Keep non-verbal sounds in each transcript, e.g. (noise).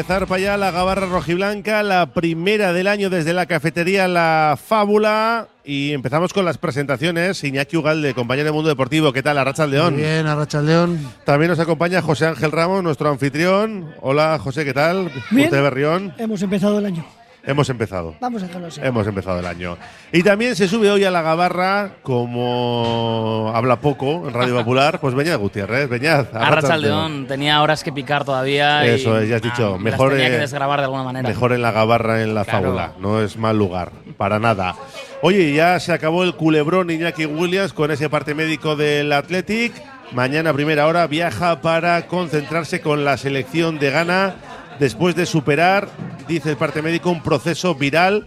Que zarpa ya la gabarra rojiblanca, la primera del año desde la cafetería La Fábula. Y empezamos con las presentaciones. Iñaki Ugalde, compañero de Mundo Deportivo. ¿Qué tal, Arracha León? Muy bien, Arracha León. También nos acompaña José Ángel Ramos, nuestro anfitrión. Hola, José, ¿qué tal? Bien. Usted Berrión. Hemos empezado el año. Hemos empezado. Vamos a dejarlo así. Hemos empezado el año. Y también se sube hoy a la gabarra, como habla poco en Radio Popular, pues Beñat Gutiérrez. Beñat, Arrachaldeón tenía horas que picar todavía. y, Eso es, ya has dicho. las Mejor, tenía que desgrabar de alguna manera. Mejor en la gabarra, en la Claro. fábula. No es mal lugar, para nada. Oye, ya se acabó el culebrón Iñaki Williams con ese parte médico del Athletic. Mañana, a primera hora, viaja para concentrarse con la selección de Ghana después de superar, dice el parte médico, un proceso viral.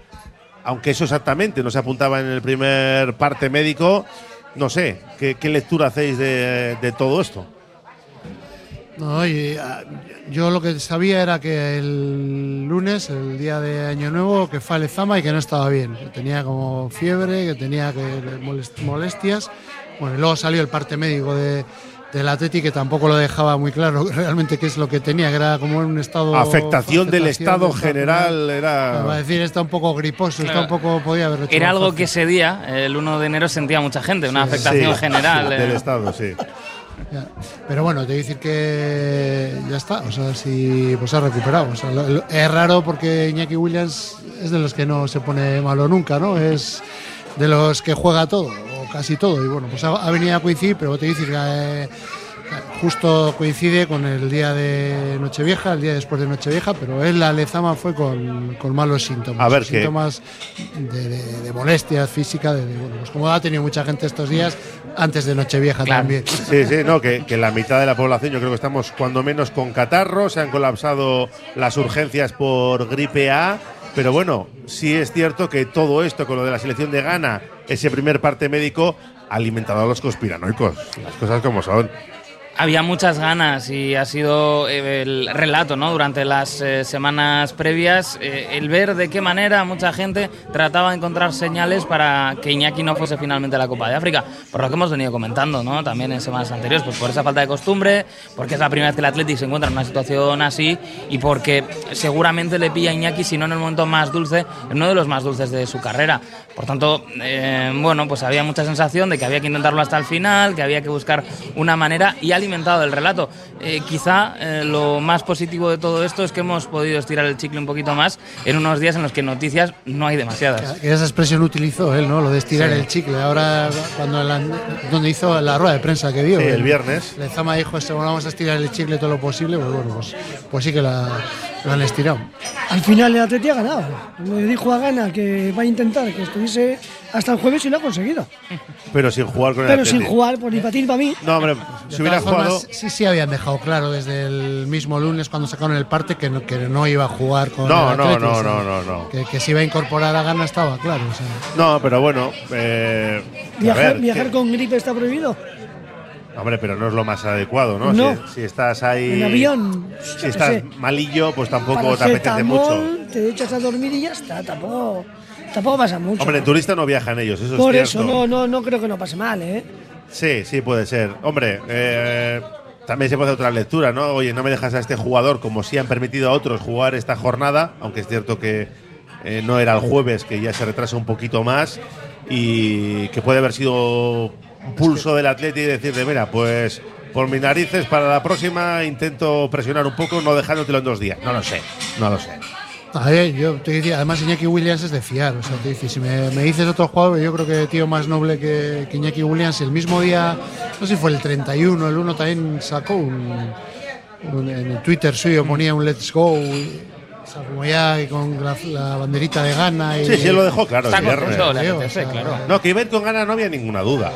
Aunque eso exactamente no se apuntaba en el primer parte médico. No sé, ¿qué, lectura hacéis de, todo esto? No, y, ah, yo lo que sabía era que el lunes, el día de Año Nuevo, que fue a Lezama y que no estaba bien. Que tenía como fiebre, que tenía que molest- molestias. Bueno, y luego salió el parte médico de, del Atleti que tampoco lo dejaba muy claro realmente qué es lo que tenía, que era como en un estado. Afectación del estado general era. Va a decir, está un poco griposo, está un poco. Podía haber hecho Era algo fácil. que ese día, el 1 de enero, sentía mucha gente, una afectación Sí, general. sí, eh. del Estado, sí. Ya. Pero bueno, te voy a decir que ya está, o sea, si pues ha recuperado. O sea, lo- lo- es raro porque Iñaki Williams es de los que no se pone malo nunca, ¿no? Es de los que juega todo, casi todo. Y bueno, pues ha, ha venido a coincidir, pero te decir que eh, justo coincide con el día de Nochevieja, el día después de Nochevieja, pero él la Lezama fue con, con malos síntomas. A ver, ¿qué? síntomas de, de- de molestias físicas, de, de- bueno, pues como ha tenido mucha gente estos días, antes de Nochevieja Claro. también. Sí, sí, no, que, que la mitad de la población, yo creo que estamos cuando menos con catarro, se han colapsado las urgencias por gripe A, pero bueno, sí es cierto que todo esto con lo de la selección de Ghana, ese primer parte médico, alimentado a los conspiranoicos, las cosas como son. Había muchas ganas y ha sido eh, el relato, ¿no? Durante las eh, semanas previas, eh, el ver de qué manera mucha gente trataba de encontrar señales para que Iñaki no fuese finalmente la Copa de África. Por lo que hemos venido comentando, ¿no? También en semanas anteriores, pues por esa falta de costumbre, porque es la primera vez que el Athletic se encuentra en una situación así y porque seguramente le pilla a Iñaki, si no en el momento más dulce, en uno de los más dulces de su carrera. Por tanto, eh, bueno, pues había mucha sensación de que había que intentarlo hasta el final, que había que buscar una manera y ha alimentado el relato. Eh, quizá eh, lo más positivo de todo esto es que hemos podido estirar el chicle un poquito más en unos días en los que noticias no hay demasiadas. Esa expresión utilizó él, ¿no? Lo de estirar Sí. el chicle. Ahora, cuando la- donde hizo la rueda de prensa que dio. Sí, el viernes. Lezama dijo, "Este, bueno, vamos a estirar el chicle todo lo posible. Pues bueno, pues, pues sí que la, lo han estirado. Al final el Atleti ha ganado. Le dijo a Gana que va a intentar que estuviese hasta el jueves y lo ha conseguido. Pero sin jugar con el Pero sin jugar, pues ni para ti ni para mí. No, hombre, si hubiera todas formas, jugado. sí, sí habían dejado claro desde el mismo lunes cuando sacaron el parte que no, que no iba a jugar con No, el no, Atleti, no, o sea, no, no, no. Que, que se iba a incorporar a Gana estaba claro. o sea. No, pero bueno. Eh, Viajar, ver, viajar que- con gripe está prohibido. Hombre, pero no es lo más adecuado, ¿no? No. Si, si estás ahí. En avión, Si estás sé. malillo, pues tampoco te apetece mucho. Te echas a dormir y ya está. Tampoco, tampoco pasa mucho. Hombre, en turista no viajan ellos, eso Por es eso no, no, no creo que no pase mal, ¿eh? Sí, sí, puede ser. Hombre, eh, también se puede hacer otra lectura, ¿no? Oye, no me dejas a este jugador como si han permitido a otros jugar esta jornada, aunque es cierto que eh, no era el jueves, que ya se retrasa un poquito más y que puede haber sido pulso del atleta y decirle, mira, pues por mis narices para la próxima intento presionar un poco, no dejándotelo en dos días. No lo sé, no lo sé. A ver, yo te decía, además Iñaki Williams es de fiar. O sea, te dice, si me, me dices otro jugador, yo creo que tío más noble que, que Iñaki Williams, el mismo día, no sé si fue el 31, el 1 también sacó un, un- en el Twitter suyo ponía un Let's Go, y, o sea, como ya y con la, la banderita de gana. Y, Sí, sí, él lo dejó claro. Está el viernes. o sea, claro. No, que iba a ir con ganas no había ninguna duda.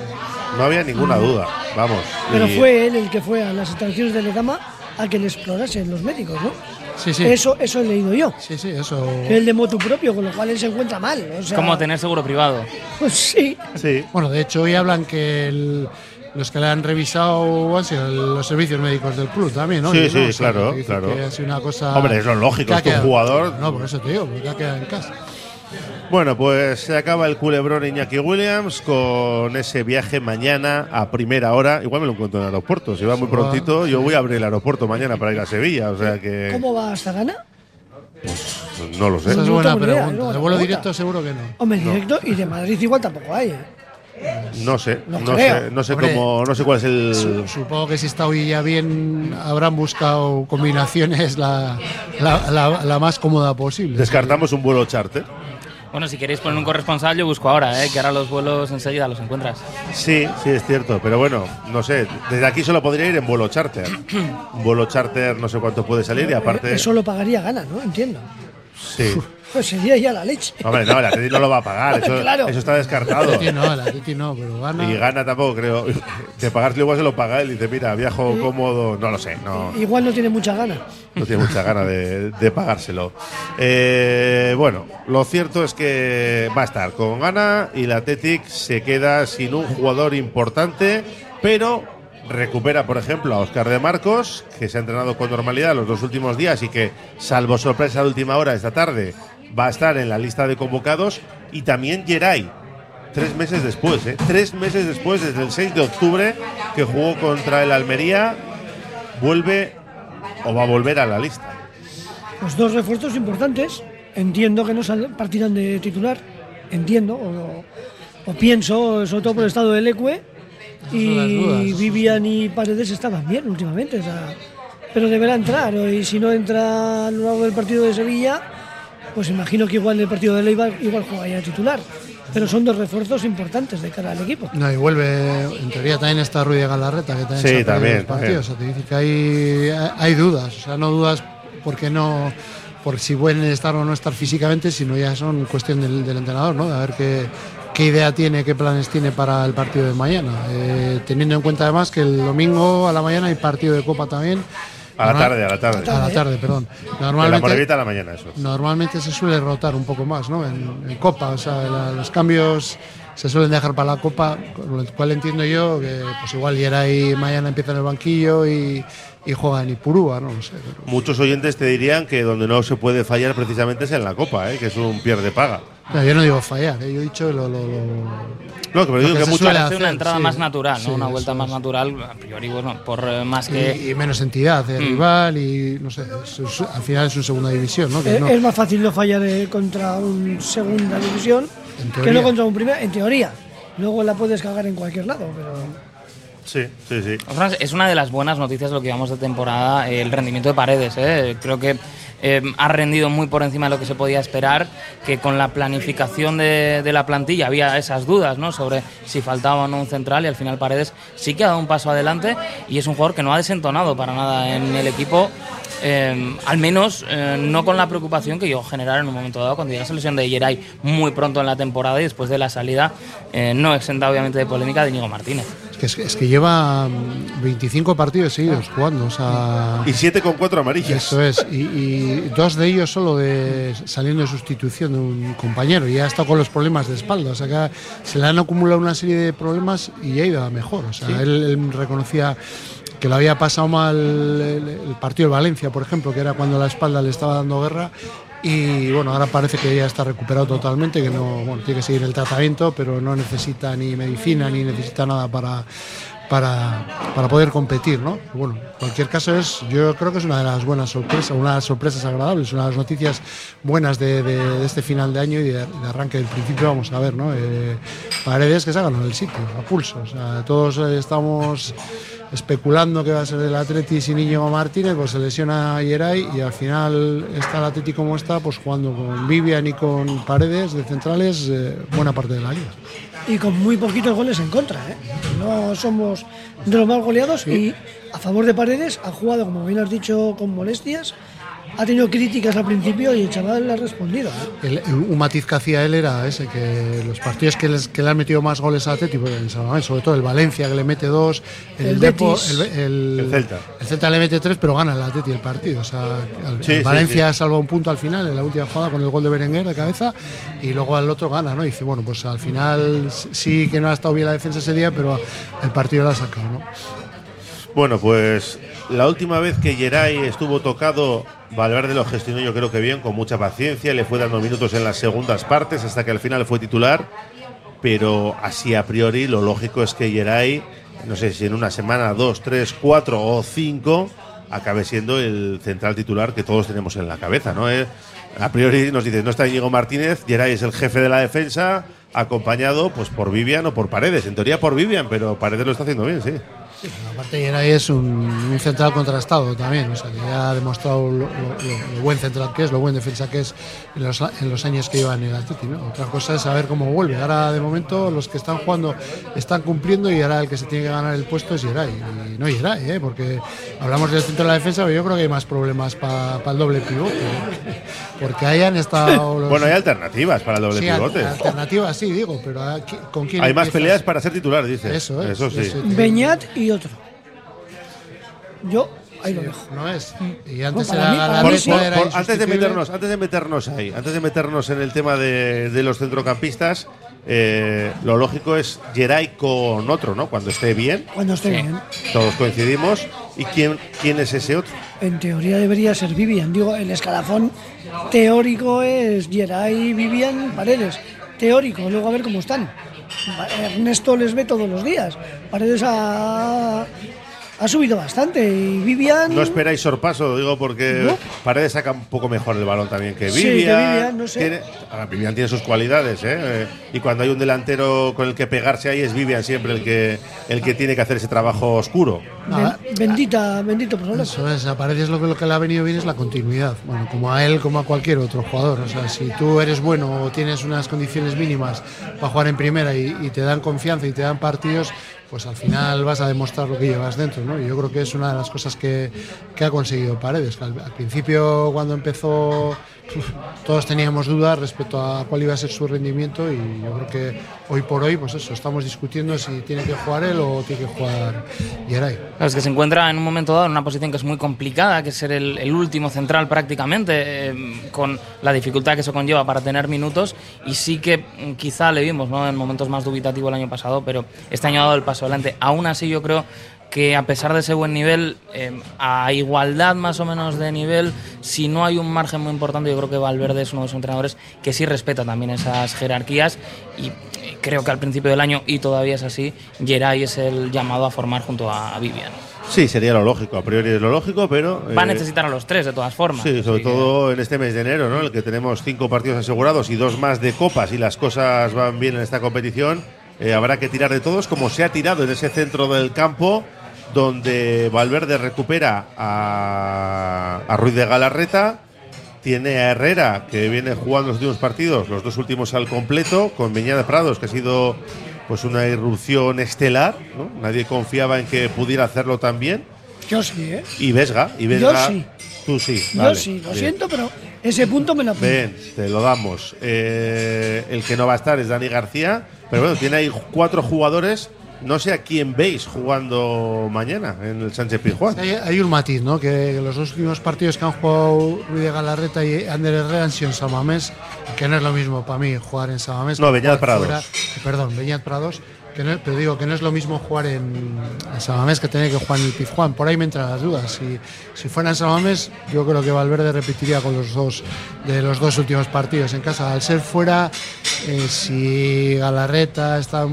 No había ninguna duda. Vamos. Pero Y- fue él el que fue a las instalaciones de Lezama a que le explorasen los médicos, ¿no? Sí, sí. Eso, eso he leído yo. Sí, sí, eso. El de motu propio, con lo cual él se encuentra mal. O sea, Como tener seguro privado. Pues sí. Sí. Bueno, de hecho, hoy hablan que el- los que le han revisado han sido los servicios médicos del club también, ¿no? Sí, Y, sí, claro, claro. que ha sido una cosa. Hombre, es lo lógico, es que un jugador- No, por eso te digo, porque ha quedado en casa. Bueno, pues se acaba el culebrón Iñaki Williams con ese viaje mañana a primera hora. Igual me lo encuentro en el aeropuerto. Si va muy prontito, yo voy a abrir el aeropuerto mañana para ir a Sevilla. O sea que ¿Cómo va hasta Gana? no lo sé. Esa es buena pregunta. de vuelo directo seguro que no. Hombre, directo y de Madrid igual tampoco hay. ¿eh? No sé, No no, creo. sé, no sé Hombre, cómo, no sé cuál es el. Su- Supongo que si está hoy ya bien, habrán buscado combinaciones la, la, la- la más cómoda posible. Descartamos un vuelo charter. Bueno, si queréis poner un corresponsal, yo busco ahora, ¿eh? que ahora los vuelos enseguida los encuentras. Sí, sí, es cierto. Pero bueno, no sé. Desde aquí solo podría ir en vuelo charter. Un vuelo charter no sé cuánto puede salir y aparte. Eso lo pagaría Gana, ¿no? Entiendo. Sí. Pues sería ya la leche. Hombre, no, el Atleti no lo va a pagar. (laughs) Eso, Claro. eso está descartado. Atleti no, el Atleti no, pero gana. Y gana tampoco, creo. (laughs) Que pagárselo igual se lo paga él y dice, mira, viajo cómodo. No lo sé, no, Igual no tiene mucha gana. no tiene mucha gana de, de pagárselo. Eh, bueno, lo cierto es que va a estar con gana y la Athletic se queda sin un jugador importante, pero recupera, por ejemplo, a Oscar de Marcos, que se ha entrenado con normalidad los dos últimos días y que, salvo sorpresa de última hora esta tarde, va a estar en la lista de convocados, y también Geray, Tres meses después, ¿eh? Tres meses después, desde el 6 de octubre, que jugó contra el Almería, vuelve o va a volver a la lista. Los dos refuerzos importantes. Entiendo que no partirán de titular. Entiendo. O, o pienso, sobre todo por el estado del Ecue. Y Vivian y Paredes estaban bien últimamente. o sea, pero deberá entrar. Y si no entra a lo largo del partido de Sevilla, pues imagino que igual el partido de Leibar igual juega ya titular. Pero son dos refuerzos importantes de cara al equipo. No, y vuelve, en teoría también está Ruiz de Galarreta, que también Sí, se ha también, los partidos. O sea, te dice que hay, hay dudas, o sea, no dudas porque no por si pueden estar o no estar físicamente, sino ya son cuestión del, del entrenador, ¿no? De a ver qué, qué idea tiene, qué planes tiene para el partido de mañana. Eh, teniendo en cuenta además que el domingo a la mañana hay partido de Copa también. A la tarde, a la tarde. A la tarde, perdón. La Normalmente, Morevita a la mañana, eso. Normalmente se suele rotar un poco más, ¿no? En, en Copa, o sea, la- los cambios se suelen dejar para la Copa, con lo cual entiendo yo que pues igual Yeray mañana empieza en el banquillo y, y juega en Ipurúa, no lo sé. pero- Muchos oyentes te dirían que donde no se puede fallar precisamente es en la Copa, ¿eh? que es un pierde paga. No, yo no digo fallar, ¿eh? yo he dicho lo... lo- lo- No, que pero digo que suele Hace una entrada sí. más natural, ¿no? Sí, una vuelta más natural, a priori, bueno, por eh, más que... y, y menos entidad de rival y no sé, es- es- al final es un segunda división, ¿no? Que Eh, no- Es más fácil no fallar eh, contra un segunda división que no contra un primera, en teoría. Luego la puedes cagar en cualquier lado, pero Sí, sí, sí. Es una de las buenas noticias de lo que llevamos de temporada, eh, el rendimiento de Paredes. ¿eh? Creo que eh, ha rendido muy por encima de lo que se podía esperar, que con la planificación de, la plantilla había esas dudas ¿no? sobre si faltaba o no un central y al final Paredes sí que ha dado un paso adelante y es un jugador que no ha desentonado para nada en el equipo. eh, al menos eh, no con la preocupación que yo generara en un momento dado cuando llega la selección de Yeray muy pronto en la temporada y después de la salida, no exenta obviamente de polémica de Íñigo Martínez. Es, que, es que- es que lleva mm, 25 partidos seguidos jugando, o sea... Y siete con cuatro amarillas. Eso es, y, y dos de ellos solo de saliendo de sustitución de un compañero, y ha estado con los problemas de espalda, o sea que se le han acumulado una serie de problemas y ya ha ido a mejor, o sea, él, él reconocía que lo había pasado mal el, el partido de Valencia, por ejemplo, que era cuando la espalda le estaba dando guerra, y bueno, ahora parece que ya está recuperado totalmente, que no, tiene que seguir el tratamiento, pero no necesita ni medicina ni necesita nada para, para, para poder competir, ¿no? Bueno, en cualquier caso es, yo creo que es una de las buenas sorpresas, una de las sorpresas agradables, una de las noticias buenas de, de- este final de año y de, arranque del principio, vamos a ver, ¿no? Eh, paredes que se hagan en el sitio, a pulso, todos estamos especulando que va a ser el Atleti sin Íñigo Martínez, pues se lesiona a Yeray y al final está el Atleti como está, pues jugando con Vivian y con Paredes de centrales eh, buena parte de la liga. y con muy poquitos goles en contra. ¿eh? No somos de los más goleados y a favor de Paredes ha jugado, como bien has dicho, con molestias ha tenido críticas al principio y el chaval le ha respondido. ¿eh? El- el- un matiz que hacía él era ese, que los partidos que, les- que le han metido más goles a Atleti, pues, en San Mamés, sobre todo el Valencia que le mete dos, el, El Depo- Betis. el, el- El Celta. el Celta le mete tres, pero gana el Atleti el partido. O sea, al- Sí, el sí, Valencia salva un punto al final en la última jugada con el gol de Berenguer de cabeza y luego al otro gana, ¿no? Y dice, bueno, pues al final sí que no ha estado bien la defensa ese día, pero el partido lo ha sacado, ¿no? Bueno, pues la última vez que Geray estuvo tocado, Valverde lo gestionó yo creo que bien, con mucha paciencia, le fue dando minutos en las segundas partes hasta que al final fue titular, pero así a priori lo lógico es que Geray, no sé si en una semana, dos, tres, cuatro o cinco, acabe siendo el central titular que todos tenemos en la cabeza, ¿no? Eh, a priori nos dice, no está Diego Martínez, Geray es el jefe de la defensa, acompañado pues por Vivian o por Paredes, en teoría por Vivian, pero Paredes lo está haciendo bien, sí. Aparte, Geray es un, un central contrastado también, o sea, que ya ha demostrado lo, lo- lo- lo buen central que es, lo buen defensa que es en los, a- en los años que lleva en el Atleti. ¿no? Otra cosa es saber cómo vuelve. Ahora, de momento, los que están jugando están cumpliendo y ahora el que se tiene que ganar el puesto es Geray. Y no Geray, ¿eh? porque hablamos del centro de la defensa, pero yo creo que hay más problemas para el doble pivote. ¿eh? Porque hayan estado. Los, Bueno, hay alternativas para el doble sí, pivote. alternativas, sí, digo, pero aquí- ¿con quién Hay más peleas para ser titular, dice. Eso es. Eso sí. Beñat y otro. Yo ahí lo dejo. No es. Y antes para era mí- para Por- mí Galarreta, sí. por- era por- antes de insustituible. meternos, antes de meternos ahí, antes de meternos en el tema de, de los centrocampistas, eh, lo lógico es Geray con otro, ¿no? Cuando esté bien, Cuando esté bien. todos coincidimos. ¿Y quién, quién es ese otro? En teoría debería ser Vivian. Digo, el escalafón teórico es Geray, Vivian, Paredes. Teórico, luego a ver cómo están. Ernesto les ve todos los días. Paredes ha, ha subido bastante y Vivian. No esperáis sorpaso, digo, porque No. Paredes saca un poco mejor el balón también que Sí, que Vivian. Vivian, no sé. Tiene, ahora, Vivian tiene sus cualidades, ¿eh? Eh, Y cuando hay un delantero con el que pegarse ahí, es Vivian siempre el que, el que tiene que hacer ese trabajo oscuro. Ben- bendita, bendito por Eso es, a Paredes lo que, lo que le ha venido bien es la continuidad. Bueno, como a él, como a cualquier otro jugador. O sea, si tú eres bueno o tienes unas condiciones mínimas para jugar en primera y, y te dan confianza y te dan partidos, pues al final vas a demostrar lo que llevas dentro, ¿no? Y yo creo que es una de las cosas que, que ha conseguido Paredes. Al, principio, cuando empezó, todos teníamos dudas respecto a cuál iba a ser su rendimiento y yo creo que hoy por hoy, pues eso, estamos discutiendo si tiene que jugar él o tiene que jugar Geray. Claro, es que se encuentra en un momento dado en una posición que es muy complicada, que es ser el, último central prácticamente, eh, con la dificultad que eso conlleva para tener minutos. Y sí que mm, quizá le vimos ¿no? en momentos más dubitativos el año pasado, pero este año ha dado el paso adelante. Aún así, yo creo que a pesar de ese buen nivel, eh, a igualdad más o menos de nivel, si no hay un margen muy importante, yo creo que Valverde es uno de esos entrenadores que sí respeta también esas jerarquías y eh, creo que al principio del año, y todavía es así, Geray es el llamado a formar junto a Vivian. Sí, sería lo lógico, a priori es lo lógico, pero. Va a eh, necesitar a los tres, de todas formas. Sí, sobre que- todo en este mes de enero, ¿no? En el que tenemos cinco partidos asegurados y dos más de copas y las cosas van bien en esta competición. eh, habrá que tirar de todos, como se ha tirado en ese centro del campo, donde Valverde recupera a, a Ruiz de Galarreta. Tiene a Herrera, que viene jugando los últimos partidos, los dos últimos al completo, con Beñat Prados, que ha sido pues una irrupción estelar. ¿no? Nadie confiaba en que pudiera hacerlo tan bien. Yo sí, ¿eh? Y Vesga, y Vesga. sí. Tú sí. Yo sí, lo bien. siento, pero ese punto me lo apunto. Ven, te lo damos. Eh, el que no va a estar es Dani García, pero bueno, tiene ahí cuatro jugadores. No sé a quién veis jugando mañana en el Sánchez Pizjuán. Hay, hay un matiz, ¿no? Que los últimos partidos que han jugado Ruiz de Galarreta y Ander Herrera han sido en Samamés, que no es lo mismo para mí jugar en Samamés. No, Beñat Prados. fuera. Perdón, Beñat Prados. Que no, pero digo que no es lo mismo jugar en, en Samamés que tener que jugar en el Pizjuán. Por ahí me entran las dudas. Si, si fuera en Samamés, yo creo que Valverde repetiría con los dos de los dos últimos partidos en casa. Al ser fuera, eh, si Galarreta está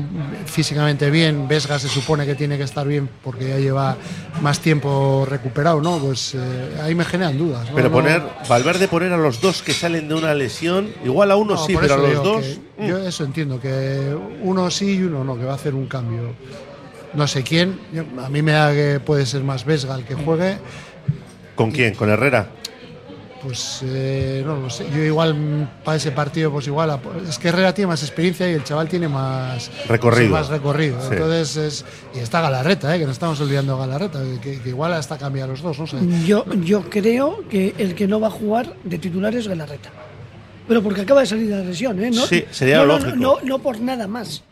físicamente bien, Vesga se supone que tiene que estar bien porque ya lleva más tiempo recuperado, ¿no? Pues eh, ahí me generan dudas. ¿no? Pero poner, Valverde poner a los dos que salen de una lesión, igual a uno no, sí, pero a los dos. que mm. Yo eso entiendo, que uno sí y uno no, que va a hacer un cambio. No sé quién, yo- a mí me da que puede ser más Vesga el que juegue. ¿Con quién? ¿Con Herrera? pues eh, no lo sé. Yo igual mm, para ese partido, pues igual. a- Es que Herrera tiene más experiencia y el chaval tiene más Recorrido. Más recorrido. Sí. Entonces es. Y está Galarreta, eh, que no estamos olvidando a Galarreta, que, que igual hasta cambia a los dos, no sé. Yo, yo creo que el que no va a jugar de titular es Galarreta. Pero porque acaba de salir de la lesión, ¿eh? No, Sí, sería no, no, lógico. No, no por nada más.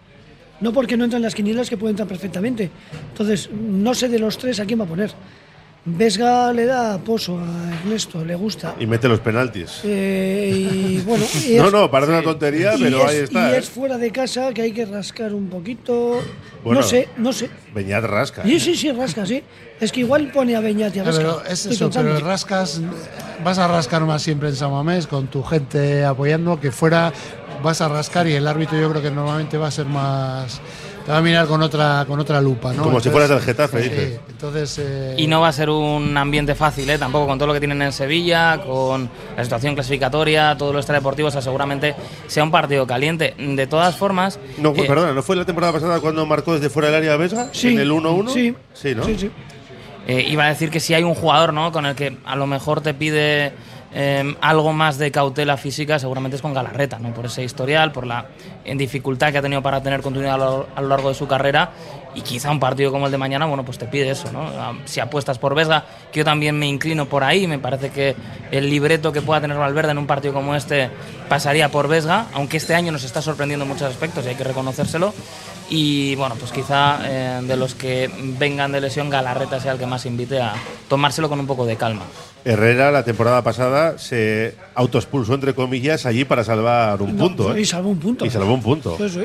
No porque no entran las quinielas que pueden entrar perfectamente. Entonces, no sé de los tres a quién va a poner. Vesga le da pozo a Ernesto, le gusta. Y mete los penaltis. Eh, y (laughs) bueno, y No, es- no, parece una tontería, y pero es- ahí está. Y ¿eh? es fuera de casa que hay que rascar un poquito. Bueno. no sé, no sé. Beñat rasca. Sí, sí, sí, rasca, sí. Es que igual pone a Beñat y a pero es eso, pero rascas, vas a rascar más siempre en San Mamés con tu gente apoyando, que fuera vas a rascar y el árbitro yo creo que normalmente va a ser más, te va a mirar con otra, con otra lupa, ¿no? Como si fueras del Getafe, sí, dices. entonces eh, Y no va a ser un ambiente fácil, ¿eh? tampoco con todo lo que tienen en Sevilla, con la situación clasificatoria, todo lo extradeportivo, o sea, seguramente sea un partido caliente. De todas formas, No, eh, perdona, ¿no fue la temporada pasada cuando marcó desde fuera del área Vesga? Sí, ¿En el 1-1? Sí, Sí, ¿no? Sí, sí. eh, iba a decir que si hay un jugador ¿no? con el que a lo mejor te pide eh, algo más de cautela física, seguramente es con Galarreta, ¿no? por ese historial, por la en dificultad que ha tenido para tener continuidad a lo, a lo largo de su carrera. Y quizá un partido como el de mañana, bueno, pues te pide eso, ¿no? Ah, Si apuestas por Vesga, que yo también me inclino por ahí, me parece que el libreto que pueda tener Valverde en un partido como este pasaría por Vesga, aunque este año nos está sorprendiendo en muchos aspectos y hay que reconocérselo. Y bueno, pues quizá eh, de los que vengan de lesión, Galarreta sea el que más invite a tomárselo con un poco de calma. Herrera la temporada pasada se autoexpulsó, entre comillas, allí para salvar un No, punto. ¿eh? Y salvó un punto. Y salvó un punto. Pues, sí.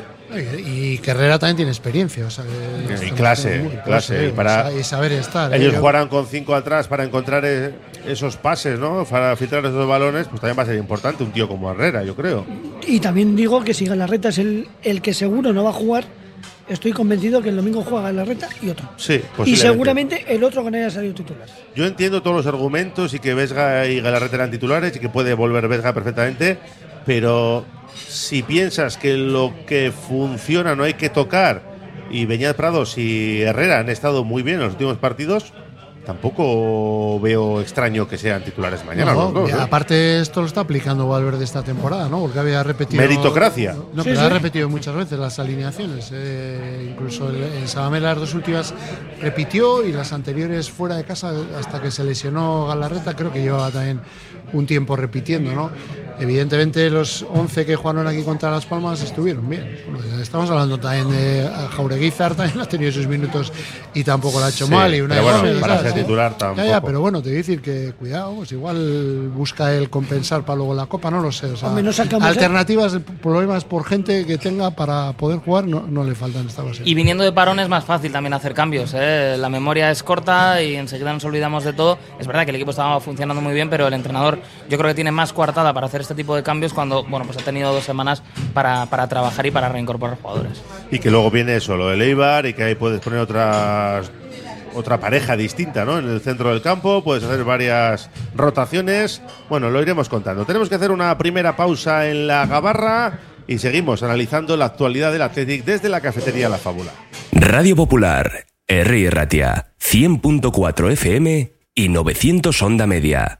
y, que Herrera también tiene experiencia, o sea, Y clase, muy- clase, y para- y saber estar. ¿eh? Ellos Yo- jugarán con cinco atrás para encontrar eh, esos pases, ¿no? Para filtrar esos balones, pues también va a ser importante un tío como Herrera, yo creo. Y también digo que si Galarreta es el, el que seguro no va a jugar, estoy convencido que el domingo juega Galarreta y otro. Sí, Y seguramente el otro que no haya salido titular. Yo entiendo todos los argumentos y que Vesga y Galarreta eran titulares y que puede volver Vesga perfectamente, pero si piensas que lo que funciona no hay que tocar y Beñat Prados y Herrera han estado muy bien en los últimos partidos, tampoco veo extraño que sean titulares mañana No, los dos. y ¿eh? aparte esto lo está aplicando Valverde esta temporada, ¿no? Porque había repetido Meritocracia. No, Sí, pero sí. ha repetido muchas veces las alineaciones. eh, incluso en Sabamé las dos últimas repitió y las anteriores fuera de casa hasta que se lesionó Galarreta creo que llevaba también un tiempo repitiendo, ¿no? Evidentemente los 11 que jugaron aquí contra Las Palmas estuvieron bien. Bueno, Estamos hablando también de Jaureguizar, también ha tenido sus minutos y tampoco lo ha hecho Sí, mal. Y una pero bueno, para titular Ya, ya, tampoco. pero bueno, te voy a decir que cuidado, pues igual busca el compensar para luego la copa, no lo sé. O sea, Hombre, no sacamos- alternativas, problemas por gente que tenga para poder jugar, no, no le faltan esta base. Y viniendo de parón es más fácil también hacer cambios. ¿eh? La memoria es corta y enseguida nos olvidamos de todo. Es verdad que el equipo estaba funcionando muy bien, pero el entrenador yo creo que tiene más coartada para hacer este tipo de cambios cuando bueno, pues ha tenido dos semanas para, para trabajar y para reincorporar jugadores. Y que luego viene eso, lo de Eibar y que ahí puedes poner otras otra pareja distinta, ¿no? En el centro del campo, puedes hacer varias rotaciones. Bueno, lo iremos contando. Tenemos que hacer una primera pausa en la gabarra y seguimos analizando la actualidad del Athletic desde la cafetería La Fábula. Radio Popular, R. Ratia, 100.4 FM y 900 Onda Media.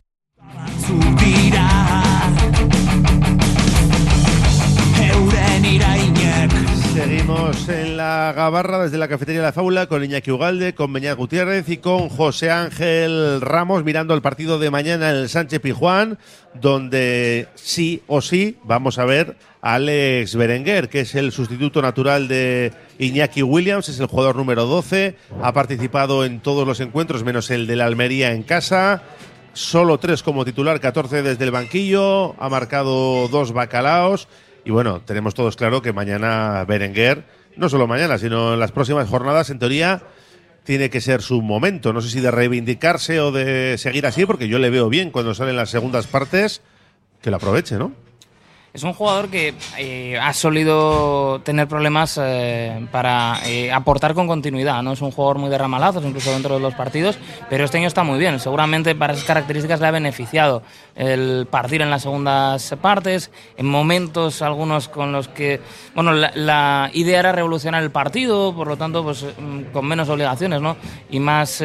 En la gabarra desde la cafetería de la Fábula con Iñaki Ugalde, con Beñat Gutiérrez y con José Ángel Ramos mirando el partido de mañana en el Sánchez Pijuán, donde sí o sí vamos a ver a Alex Berenguer, que es el sustituto natural de Iñaki Williams, es el jugador número 12, ha participado en todos los encuentros menos el de Almería en casa. Solo tres como titular, 14 desde el banquillo, ha marcado dos bacalaos y bueno, tenemos todos claro que mañana Berenguer, no solo mañana, sino en las próximas jornadas, en teoría, tiene que ser su momento. No sé si de reivindicarse o de seguir así, porque yo le veo bien cuando salen las segundas partes, que lo aproveche, ¿no? Es un jugador que eh, ha solido tener problemas eh, para eh, aportar con continuidad. No es un jugador muy de ramalazos, incluso dentro de los partidos, pero este año está muy bien. Seguramente para esas características le ha beneficiado el partir en las segundas partes, en momentos algunos con los que, bueno, la, la idea era revolucionar el partido, por lo tanto, pues mm, con menos obligaciones, ¿no? Y más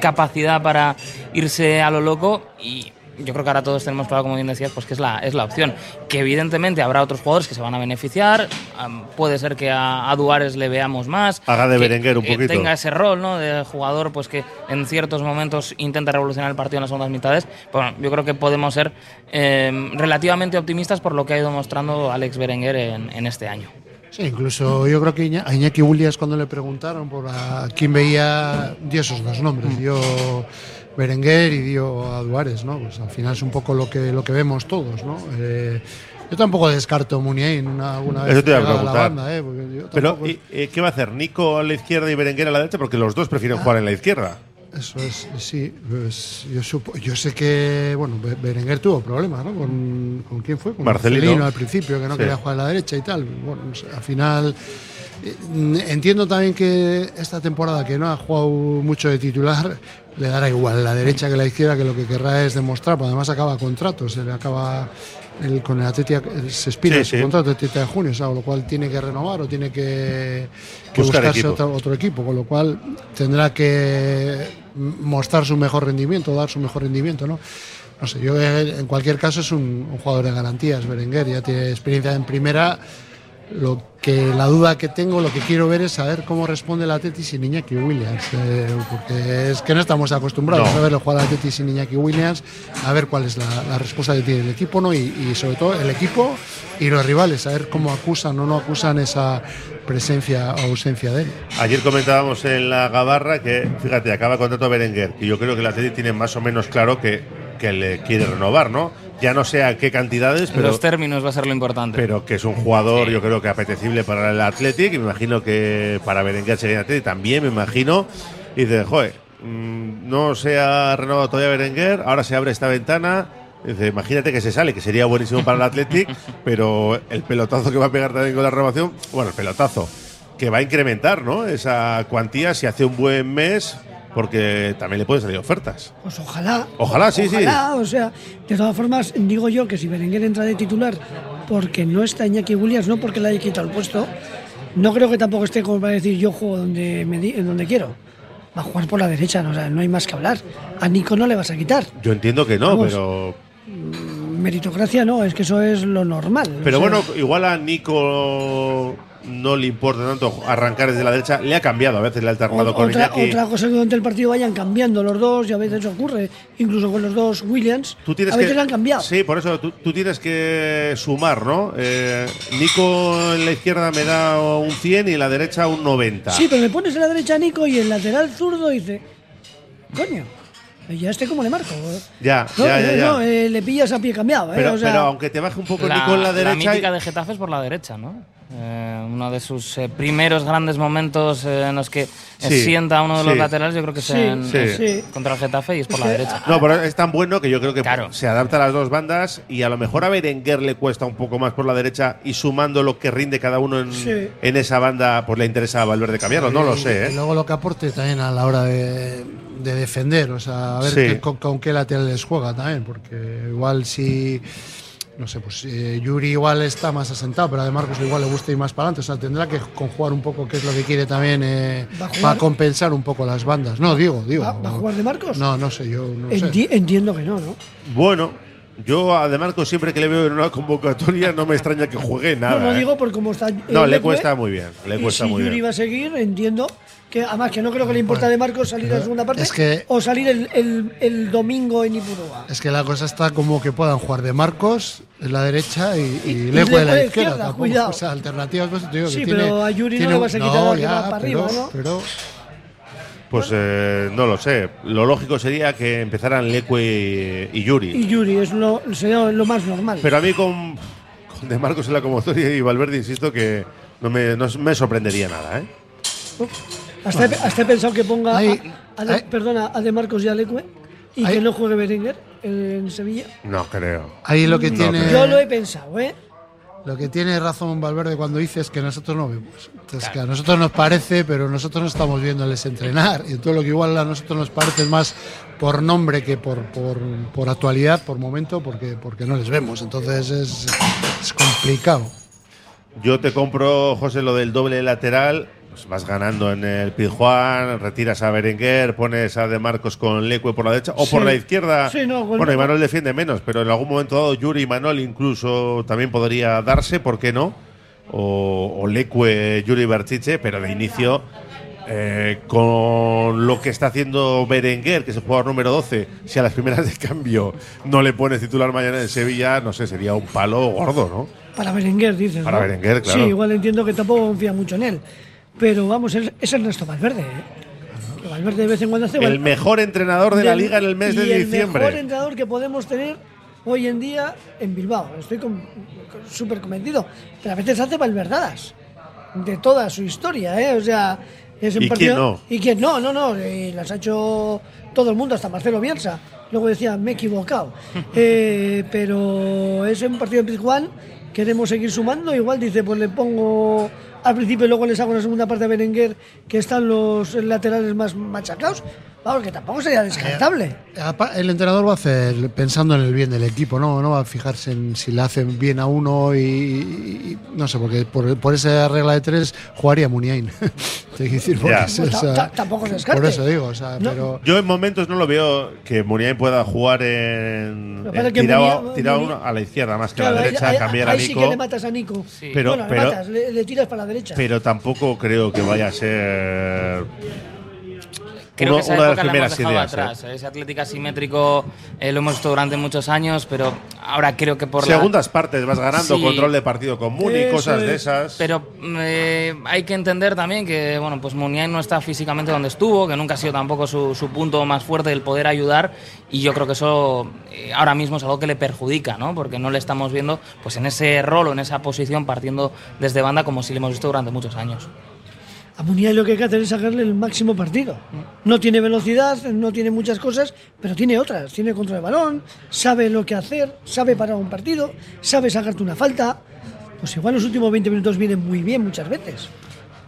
capacidad para irse a lo loco y yo creo que ahora todos tenemos claro, como bien decías, pues que es la, es la opción. Que evidentemente habrá otros jugadores que se van a beneficiar. Um, puede ser que a, a, Duares le veamos más. Haga de que, Berenguer un que poquito. tenga ese rol, ¿no? De jugador, pues que en ciertos momentos intenta revolucionar el partido en las segundas mitades. Bueno, yo creo que podemos ser eh, relativamente optimistas por lo que ha ido mostrando Alex Berenguer en, en este año. Sí, incluso yo creo que a Iñaki Williams cuando le preguntaron por a quién veía, dio esos dos nombres, dio Berenguer y dio a Duárez, ¿no? Pues al final es un poco lo que, lo que vemos todos, ¿no? Eh, yo tampoco descarto Muniain una, una vez Eso te iba a llegada preguntar. la banda, ¿eh? Yo Pero, tampoco- ¿y, eh, ¿qué va a hacer? ¿Nico a la izquierda y Berenguer a la derecha? Porque los dos prefieren jugar en la izquierda. Eso es, sí. Pues yo, supo- yo sé que, bueno, Be- Berenguer tuvo problemas, ¿no? ¿Con, ¿con quién fue? Con Marcelino. al principio, que no Sí. quería jugar a la derecha y tal. Bueno, al final. eh, Entiendo también que esta temporada que no ha jugado mucho de titular le dará igual la derecha que la izquierda que lo que querrá es demostrar, porque además acaba contrato, se le acaba el, con el Atleti se expira Sí, su sí. contrato el 30 de junio, o sea, con lo cual tiene que renovar o tiene que, que Buscar buscarse equipo. otro, otro equipo, con lo cual tendrá que mostrar su mejor rendimiento, dar su mejor rendimiento, ¿no? No sé, yo eh, en cualquier caso es un, un jugador de garantías, Berenguer, ya tiene experiencia en primera. Lo que la duda que tengo, lo que quiero ver es saber cómo responde el Atleti sin Iñaki Williams, eh, porque es que no estamos acostumbrados No. a verlo jugar al Atleti sin Iñaki Williams, a ver cuál es la, la respuesta que tiene el equipo, ¿no? Y, y sobre todo el equipo y los rivales, a ver cómo acusan o no acusan esa presencia o ausencia de él. Ayer comentábamos en la Gabarra que, fíjate, acaba contrato a Berenguer, que yo creo que el Atleti tiene más o menos claro que, que le quiere renovar, ¿no? Ya no sé a qué cantidades, pero, Los términos va a ser lo importante. pero que es un jugador, yo creo que apetecible para el Athletic, y me imagino que para Berenguer sería el Athletic también, me imagino. Y dice, joder, mm, no se ha renovado todavía Berenguer, ahora se abre esta ventana. Dice, imagínate que se sale, que sería buenísimo para el Athletic, (laughs) pero el pelotazo que va a pegar también con la renovación, bueno, el pelotazo, que va a incrementar, ¿no? Esa cuantía si hace un buen mes, porque también le pueden salir ofertas. Pues ojalá. Ojalá, sí, sí. Ojalá, o sea, de todas formas, digo yo que si Berenguer entra de titular porque no está Iñaki Williams, no porque le haya quitado el puesto, no creo que tampoco esté como para decir yo juego donde, me di- donde quiero. Va a jugar por la derecha, no, o sea, no hay más que hablar. A Nico no le vas a quitar. Yo entiendo que no, Vamos. pero Meritocracia no, es que eso es lo normal. Pero O sea, bueno, igual a Nico no le importa tanto arrancar desde la derecha. Le ha cambiado, a veces le ha alternado o- con otra, Iñaki. otra cosa que durante el partido vayan cambiando los dos, y a veces ocurre, incluso con los dos Williams, Tú tienes a veces que, le han cambiado. Sí, por eso tú, tú tienes que sumar, ¿no? Eh, Nico en la izquierda me da un 100 y en la derecha un 90. Sí, pero le pones en la derecha a Nico y el lateral zurdo dice, coño, ¿y a este cómo le marco? Ya, No, ya, ya, eh, ya. no, eh, le pillas a pie cambiado. ¿eh? pero, O sea, pero aunque te baje un poco la, Nico en la la derecha. mítica y- de Getafe es por la derecha, ¿no? Eh, uno de sus eh, primeros grandes momentos eh, en los que Sí, sienta uno de los sí. laterales, yo creo que es Sí, en- sí. es contra el Getafe y es por la derecha. No, pero es tan bueno que yo creo que Claro. se adapta a las dos bandas y a lo mejor a Berenguer le cuesta un poco más por la derecha y sumando lo que rinde cada uno en, Sí. en esa banda, pues le interesa a Valverde cambiarlo. No lo sé, Y ¿eh? luego lo que aporte también a la hora de, de defender, o sea, a ver Sí. qué- con, con qué laterales juega también, porque igual si. No sé, pues eh, Yuri igual está más asentado, pero a De Marcos igual le gusta ir más para adelante. O sea, tendrá que conjugar un poco qué es lo que quiere también eh, ¿Va a jugar? para compensar un poco las bandas. No, digo, digo. ¿Va, va a jugar de Marcos? No, no sé, yo no sé. Enti- entiendo que no, ¿no? Bueno, yo a De Marco siempre que le veo en una convocatoria no me extraña que juegue nada. no, no ¿eh? digo por cómo está. No, le cuesta muy bien. Le y cuesta si muy Yuri bien. va a seguir, entiendo que además que no creo que le importa de Marcos salir a la segunda parte es que- o salir el, el- el domingo en Ipurúa. Es que la cosa está como que puedan jugar de Marcos en la derecha y, y, Y- y en Leque la izquierda. izquierda, tampoco. cuidado. O sea, alternativas, pues, te digo Sí, que pero tiene- a Yuri no tiene le un- vas a quitar a que ya, va para pero, arriba, ¿no? pero Pues eh, no lo sé. Lo lógico sería que empezaran Leque y, y Yuri. Y Yuri es lo, sería lo más normal. Pero a mí con, con De Marcos en la convocatoria y Valverde, insisto que no me, no me sorprendería nada, ¿eh? hasta, he, hasta he pensado que ponga Ay, a, a de, perdona, a De Marcos y a Leque y que no juegue Berenguer en Sevilla. No creo. ahí lo que No, tiene. Yo lo he pensado, ¿eh? Lo que tiene razón Valverde cuando dice es que nosotros no vemos. Entonces, que a nosotros nos parece, pero nosotros no estamos viéndoles entrenar. Y todo lo que igual a nosotros nos parece es más por nombre que por, por, por actualidad, por momento, porque, porque no les vemos. Entonces es, es complicado. Yo te compro, José, lo del doble lateral. Pues vas ganando en el Pizjuán, retiras a Berenguer, pones a De Marcos con Leque por la derecha o por Sí. la izquierda. Sí, no, bueno, Imanol defiende menos, pero en algún momento dado Yuri y Manol incluso también podría darse, ¿por qué no? O, o Leque, Yuri Berchiche, pero de inicio, eh, con lo que está haciendo Berenguer, que es el jugador número 12, si a las primeras de cambio no le pones titular mañana en Sevilla, no sé, sería un palo gordo, ¿no? Para Berenguer, dices. Para ¿no? Berenguer, claro. Sí, igual entiendo que tampoco confía mucho en él. Pero vamos, es, es Ernesto Valverde. ¿eh? Valverde de vez en cuando hace. El mejor entrenador de la liga en el mes y de El diciembre. mejor entrenador que podemos tener hoy en día en Bilbao. Estoy súper convencido. Pero a veces hace valverdadas de toda su historia, ¿eh? O sea, es un ¿Y partido. quién no? ¿Y quién no? No, no. eh, las ha hecho todo el mundo, hasta Marcelo Bielsa. Luego decía, me he equivocado. (laughs) Eh, pero es un partido en Pizjuán. Queremos seguir sumando. Igual dice, pues le pongo al principio luego les hago la segunda parte a Berenguer, que están los laterales más machacados. Vamos, que tampoco sería descartable. Apa- El entrenador va a hacer pensando en el bien del equipo, no, no va a fijarse en si le hacen bien a uno y, y- no sé, porque por, por esa regla de tres jugaría Muniain. (laughs) Te decir, porque Ya. es- Pues o sea, ta- tampoco es descarte. Por eso digo, o sea, No. pero Yo en momentos no lo veo que Muniain pueda jugar en, que en que tirado, a la izquierda más que Claro, a la derecha, ahí, cambiar ahí a sí Nico. que le matas a Nico. Pero- bueno, pero- le matas, le, le tiras para la derecha. pero tampoco creo que vaya a ser Creo uno- que esa una de las la hemos dejado ideas. ¿eh? atrás. Ese Atlético asimétrico eh, lo hemos visto durante muchos años, pero ahora creo que por la- Segundas partes vas ganando, Sí. control de partido común y Eso cosas de es. esas. Pero eh, hay que entender también que bueno, pues Muniain no está físicamente donde estuvo, que nunca ha sido tampoco su, su punto más fuerte el poder ayudar y yo creo que eso eh, ahora mismo es algo que le perjudica, ¿no? Porque no le estamos viendo pues en ese rol o en esa posición partiendo desde banda como si le hemos visto durante muchos años. A Muniain lo que hay que hacer es sacarle el máximo partido. No tiene velocidad, no tiene muchas cosas, pero tiene otras. Tiene control de balón, sabe lo que hacer, sabe parar un partido, sabe sacarte una falta. Pues igual los últimos 20 minutos vienen muy bien muchas veces.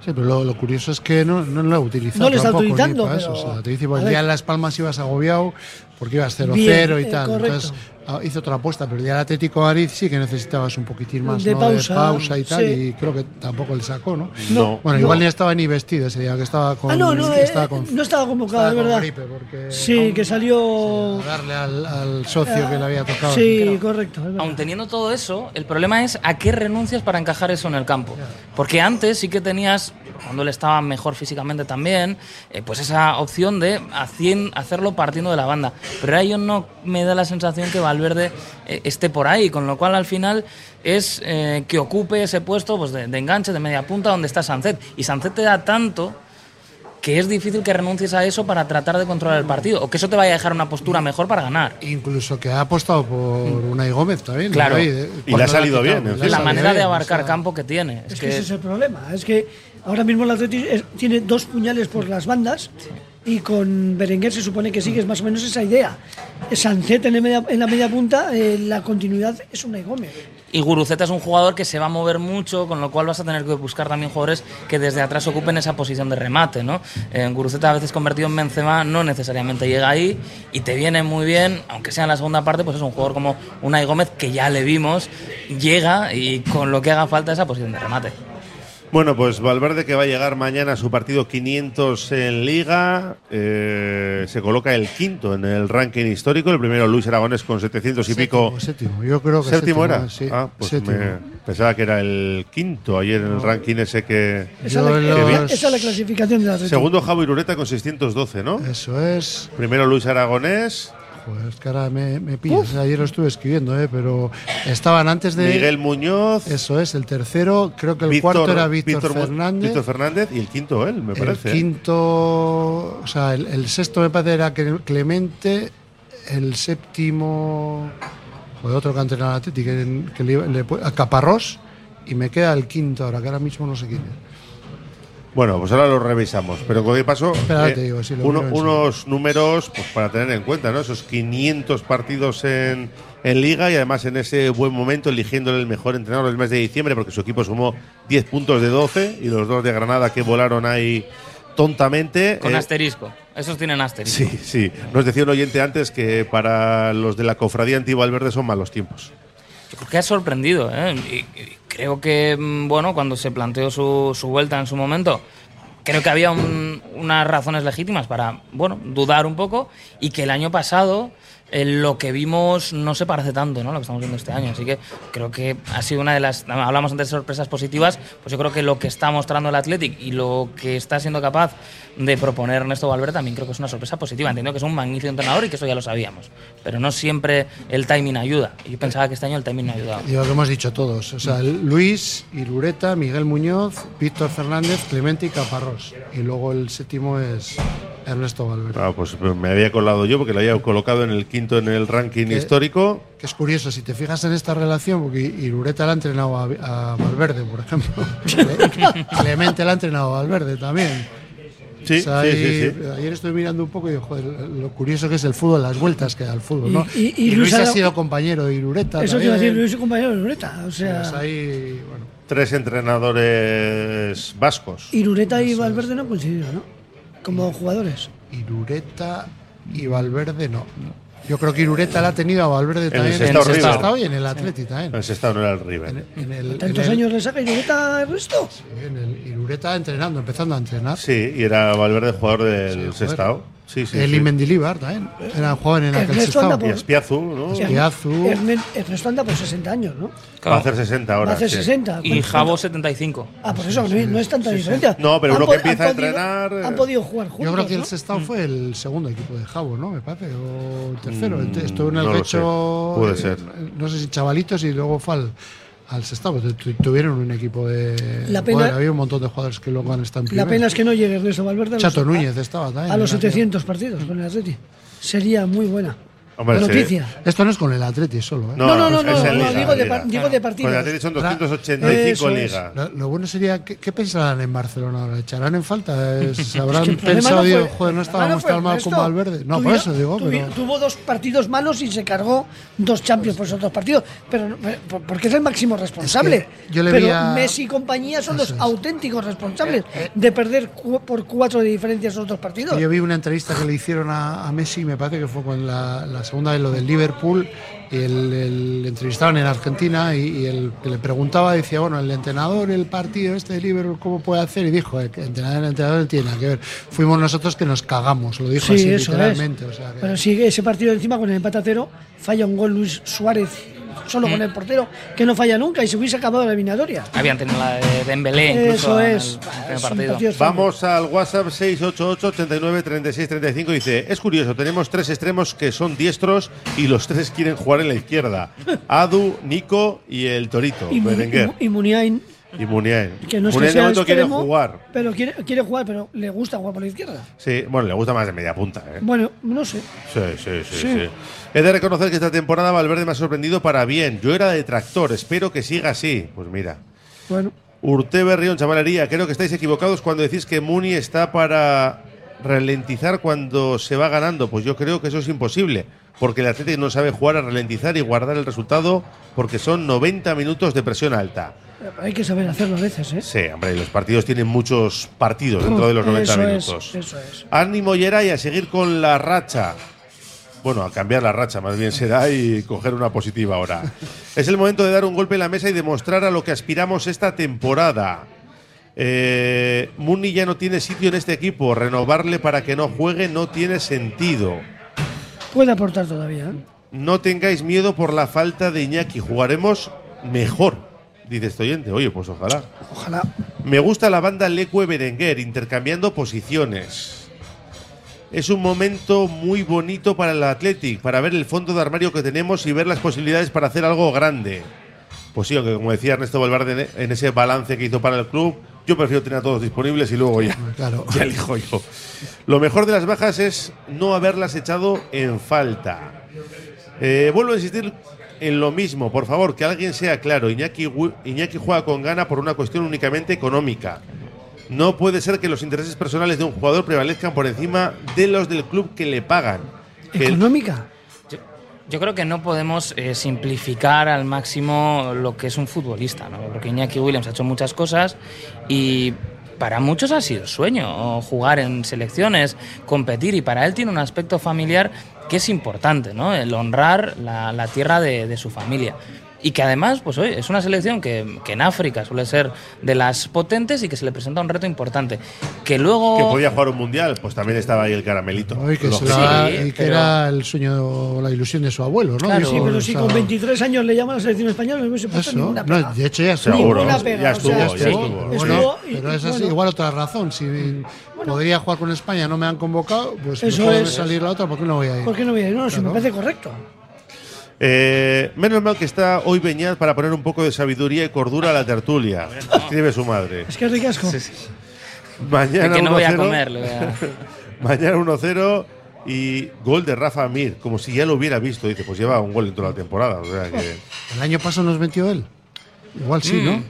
Sí, pero lo, lo curioso es que no, no lo ha utilizado. No le está utilizando, para eso. pero- O sea, te dice, pues, ya en Las Palmas ibas agobiado porque ibas 0-0 Bien, y eh, tal. correcto. Entonces ah, hizo otra apuesta, pero ya el Atlético de Madrid sí que necesitabas un poquitín más De ¿no? pausa, de pausa y tal. sí. Y creo que tampoco le sacó, ¿no? no. Bueno, igual ni estaba ni vestido ese día, que estaba con. ah, no, no, eh, estaba con- no estaba convocado, estaba es con verdad. gripe, porque Sí, aún- que salió. a darle al, al socio que le había tocado. Sí, correcto. Aun teniendo todo eso, el problema es a qué renuncias para encajar eso en el campo. Porque antes sí que tenías, cuando él estaba mejor físicamente también, eh, pues esa opción de hacien- hacerlo partiendo de la banda. Pero ahora yo no me da la sensación que Valverde eh, esté por ahí, con lo cual al final es eh, que ocupe ese puesto pues, de, de enganche, de media punta, donde está Sancet. Y Sancet te da tanto que es difícil que renuncies a eso para tratar de controlar el partido o que eso te vaya a dejar una postura mejor para ganar. Incluso que ha apostado por Unai Gómez también. Claro. ¿no? Y le ha salido bien. La salido manera de abarcar o sea, campo que tiene. Es Es que que ese es el problema. Es que ahora mismo el Atleti tiene dos puñales por las bandas y con Berenguer se supone que sigues más o menos esa idea. Sancet en, la media- punta, eh, la continuidad es una Gómez. Y Guruceta es un jugador que se va a mover mucho, con lo cual vas a tener que buscar también jugadores que desde atrás ocupen esa posición de remate, ¿no? Eh, Guruceta a veces convertido en Benzema no necesariamente llega ahí y te viene muy bien, aunque sea en la segunda parte, pues es un jugador como Unai Gómez que ya le vimos, llega y con lo que haga falta esa posición de remate. Bueno, pues Valverde que va a llegar mañana a su partido 500 en Liga, eh, se coloca el quinto en el ranking histórico, el primero Luis Aragones con 700 y pico. Séptimo. Yo creo que ¿Séptimo era? Sí, ah, pues séptimo. me pensaba que era el quinto ayer en el ranking ese que... Esa, es la, en los- esa es la clasificación del Atleti. Segundo Javi Irureta con 612, ¿no? Eso es. Primero Luis Aragonés, Joder, es que ahora me, me pillas. Ayer lo estuve escribiendo, ¿eh? pero estaban antes de. Miguel Muñoz, Eso es, el tercero. Creo que el Víctor- cuarto era Víctor, Fernández. Víctor Fernández y el quinto él, me el parece. ¿eh? quinto. O sea, el, el sexto me parece era Cle- Clemente. El séptimo. Joder, otro que entrenado que, que le, le a Caparrós. Y me queda el quinto ahora, que ahora mismo no sé quién es. Bueno, pues ahora lo revisamos. Pero Espera, te digo, lo uno- miro enseguida. unos números pues, para tener en cuenta, ¿no? Esos 500 partidos en, en Liga y además en ese buen momento eligiéndole el mejor entrenador del mes de diciembre porque su equipo sumó 10 puntos de 12 y los dos de Granada que volaron ahí tontamente. Con Eh, asterisco. Esos tienen asterisco. Sí, sí. Nos decía un oyente antes que para los de la cofradía antigua Valverde son malos tiempos. Yo creo que ha sorprendido. ¿eh? Creo que, mm, bueno, cuando se planteó su, su vuelta en su momento, creo que había un- unas razones legítimas para, bueno, dudar un poco y que el año pasado eh, lo que vimos no se parece tanto, ¿no? Lo que estamos viendo este año. Así que creo que ha sido una de las. Hablamos antes de sorpresas positivas, pues yo creo que lo que está mostrando el Athletic y lo que está siendo capaz de proponer Ernesto Valverde también creo que es una sorpresa positiva. Entiendo que es un magnífico entrenador y que eso ya lo sabíamos. Pero no siempre el timing ayuda. Yo pensaba que este año el timing no ha ayudado. Y lo hemos dicho todos. O sea, Luis, Irureta, Miguel Muñoz, Víctor Fernández, Clemente y Caparrós. Y luego el séptimo es Ernesto Valverde. Ah, pues me había colado yo porque lo había colocado en el quinto en el ranking Que- histórico. Que es curioso, si te fijas en esta relación, porque Irureta la ha entrenado a, a Valverde, por ejemplo. (laughs) Clemente la ha entrenado a Valverde también. Sí, O sea, sí, ahí- sí, sí. Ayer estoy mirando un poco y digo, joder, lo curioso que es el fútbol, las vueltas que da el fútbol, ¿no? Y- y- y Luis Luis ha sido compañero de Irureta. Eso te iba a decir, Luis es compañero de Lureta. O sea, Pues ahí, bueno. Tres entrenadores vascos. Irureta y Valverde no han coincidido, ¿no? Como jugadores. Irureta y Valverde no. Yo creo que Irureta la ha tenido a Valverde el también Sestao el River. Sestao y en el Atleti también. Ese estado no era el River. En el, en ¿Tantos el- años le saca Irureta el resto? en el Irureta entrenando, empezando a entrenar. Sí, y era Valverde jugador del joder. Sestao. Sí, sí. Él sí. Mendilibar también. Eran jóvenes en aquel Ernesto anda. Y Espiazu, ¿no? Espiazu. Erne- Ernesto anda por 60 años, ¿no? Va a hacer 60 ahora. Va a hacer sí. 60. Y ¿Cuánto- Jabo 75. Ah, por eso, no, no es tanta diferencia. No, pero uno que empieza a entrenar, eh. Han podido jugar juntos. Yo creo que el ¿no? Sestao fue el segundo equipo de Jabo, ¿no? Me parece. O el tercero. Mm, Estuvo en el no lo pecho. sé. Puede eh, ser. No sé si chavalitos y luego fue al, al Sestao. Pues tu- Tuvieron un equipo de. La pena- había un montón de jugadores que luego han estado en La primera. pena es que no llegue Ernesto Valverde los, Chato a- Núñez estaba también. a los en aquel- 700 partidos con el Atleti. Sería muy buena Hombre, noticia. Esto no es con el Atleti solo, ¿eh? No, No, no, no, es no, en no, Liga, digo, de, par- digo de Con partidos. el Atleti son 285 Eso en es. Liga. Lo, lo bueno sería, ¿qué, qué pensarán en Barcelona ahora? ¿Echarán en falta? Eh, (laughs) ¿Se habrán Es que pensado, fue- digo, joder, no estábamos tan mal como Valverde? No, por eso digo, tuvi- pero... Tuvo dos partidos malos y se cargó dos Champions por esos dos partidos. Pero porque es el máximo responsable. Es que yo le pero a- Messi y compañía son los auténticos responsables de perder cu- por cuatro de diferencia esos dos partidos. Yo vi una entrevista que le hicieron a, a Messi, me parece que fue con la, la segunda de lo del Liverpool, y el, entrevistaban en Argentina y, y el que le preguntaba decía, bueno, el entrenador, el partido este de Liverpool, ¿cómo puede hacer? Y dijo, "Eh, el entrenador, el entrenador no tiene nada que ver. Fuimos nosotros que nos cagamos, lo dijo Sí, así eso es. literalmente. O sea, que- Pero sí, ese partido encima con el empate a cero, falla un gol Luis Suárez solo Mm. con el portero, que no falla nunca y se hubiese acabado la eliminatoria. Habían tenido la de Dembélé incluso Eso en el es. Es partido. partido. Vamos al WhatsApp 688 89 36 35 dice, es curioso, tenemos tres extremos que son diestros y los tres quieren jugar en la izquierda. (laughs) Adu, Nico y el Torito, Y, Mu- Berenguer. y, y Muniain Y Muniain. Que no es que de momento quiere jugar. Pero quiere, quiere jugar, pero le gusta jugar por la izquierda. Sí, bueno, le gusta más de media punta. ¿eh? Bueno, no sé. Sí, sí, sí, Sí. sí. He de reconocer que esta temporada Valverde me ha sorprendido para bien. Yo era detractor, espero que siga así. Pues mira. Bueno, Urte Berrión, chavalería, creo que estáis equivocados cuando decís que Muni está para ralentizar cuando se va ganando. Pues yo creo que eso es imposible, porque el Atlético no sabe jugar a ralentizar y guardar el resultado porque son 90 minutos de presión alta. hay que saber hacerlo a veces, ¿eh? Sí, hombre, los partidos tienen muchos partidos dentro de los 90 Eso minutos. Es, eso es. Ánimo Yera y a seguir con la racha. Bueno, a cambiar la racha más bien será y coger una positiva ahora. (laughs) es el momento de dar un golpe en la mesa y demostrar a lo que aspiramos esta temporada. Eh, Muni ya no tiene sitio en este equipo. Renovarle para que no juegue no tiene sentido. Puede aportar todavía, ¿eh? No tengáis miedo por la falta de Iñaki. Jugaremos mejor, dice este oyente. Oye, pues ojalá. Ojalá. Me gusta la banda Leque Berenguer, intercambiando posiciones. Es un momento muy bonito para el Athletic, para ver el fondo de armario que tenemos y ver las posibilidades para hacer algo grande. Pues sí, aunque como decía Ernesto Valverde en ese balance que hizo para el club, yo prefiero tener a todos disponibles y luego ya, Claro. (laughs) ya elijo yo. Lo mejor de las bajas es no haberlas echado en falta. Eh, vuelvo a insistir en lo mismo, por favor, que alguien sea claro. Iñaki, Iñaki juega con gana por una cuestión únicamente económica. No puede ser que los intereses personales de un jugador prevalezcan por encima de los del club que le pagan. ¿Económica? Yo creo que no podemos eh, simplificar al máximo lo que es un futbolista, ¿no? Porque Iñaki Williams ha hecho muchas cosas y para muchos ha sido sueño jugar en selecciones, competir y para él tiene un aspecto familiar que es importante. El honrar la, tierra de su familia. Y que además, pues oye, es una selección que, que en África suele ser de las potentes y que se le presenta un reto importante. Que luego... que podía jugar un mundial, pues también estaba ahí el caramelito. Ay, que Sí, y que pero- era el sueño, la ilusión de su abuelo, ¿no? Claro, Sí, pero si con 23 años le llaman a la selección española, no hubiese puesto ninguna no, de hecho ya estuvo. Seguro, Ninguna pega, ya o estuvo, sea, ya estuvo. bueno, Estuvo y- pero esa es bueno. igual otra razón. Si podría jugar con España, no me han convocado, pues Eso puede es. salir la otra, ¿por qué no voy a ir? ¿Por qué no voy a ir? No, si me Claro. parece correcto. Eh, menos mal que está hoy Beñat para poner un poco de sabiduría y cordura a la tertulia. Escribe su madre. Es que es ricasco. Mañana que no voy a 1-0. comer. le voy a- (laughs) Mañana 1-0 y gol de Rafa Mir, como si ya lo hubiera visto. Dice, pues lleva un gol en toda la temporada. O sea que, (laughs) ¿El año pasado nos metió él? Igual sí, ¿no?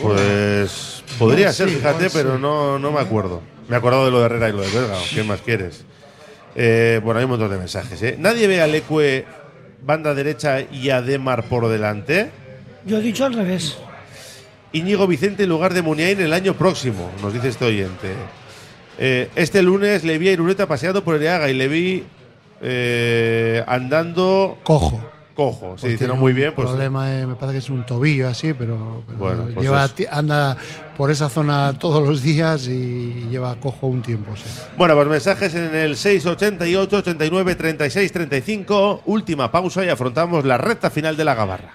pues podría Igual ser, sí, fíjate, pero sí. no, no me acuerdo. Me he acordado de lo de Herrera y lo de Berga. ¿Qué más quieres? Eh, bueno, hay un montón de mensajes. ¿eh? ¿Nadie ve a Leque banda derecha y a Demar por delante? Yo he dicho al revés. Íñigo Vicente en lugar de Muniain el año próximo, nos dice este oyente. Eh, este lunes le vi a Irureta paseando por Ereaga y le vi eh, andando Cojo. Cojo. Sí, tiene muy bien, pues problema, eh, me parece que es un tobillo así, pero, pero Bueno, pues lleva, es- ti- anda por esa zona todos los días y lleva cojo un tiempo. sí. Bueno, pues mensajes en el 688 89 36 35. Última pausa y afrontamos la recta final de la gabarra.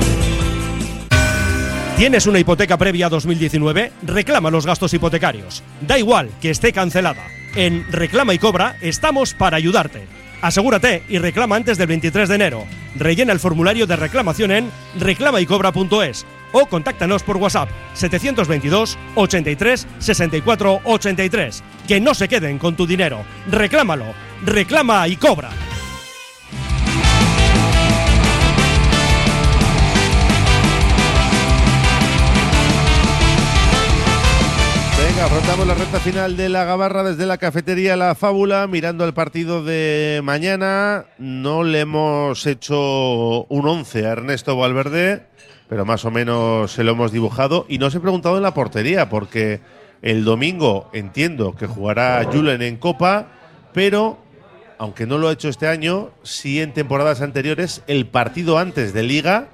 ¿Tienes una hipoteca previa a 2019? Reclama los gastos hipotecarios. Da igual que esté cancelada. En Reclama y Cobra estamos para ayudarte. Asegúrate y reclama antes del 23 de enero. Rellena el formulario de reclamación en reclamaycobra.es o contáctanos por WhatsApp 722 83 64 83. Que no se queden con tu dinero. Reclámalo. Reclama y cobra. Afrontamos la recta final de la Gabarra desde la cafetería La Fábula, mirando el partido de mañana. No le hemos hecho un 11 a Ernesto Valverde, pero más o menos se lo hemos dibujado. Y nos he preguntado en la portería, porque el domingo entiendo que jugará Julen en Copa, pero aunque no lo ha hecho este año, sí en temporadas anteriores, el partido antes de Liga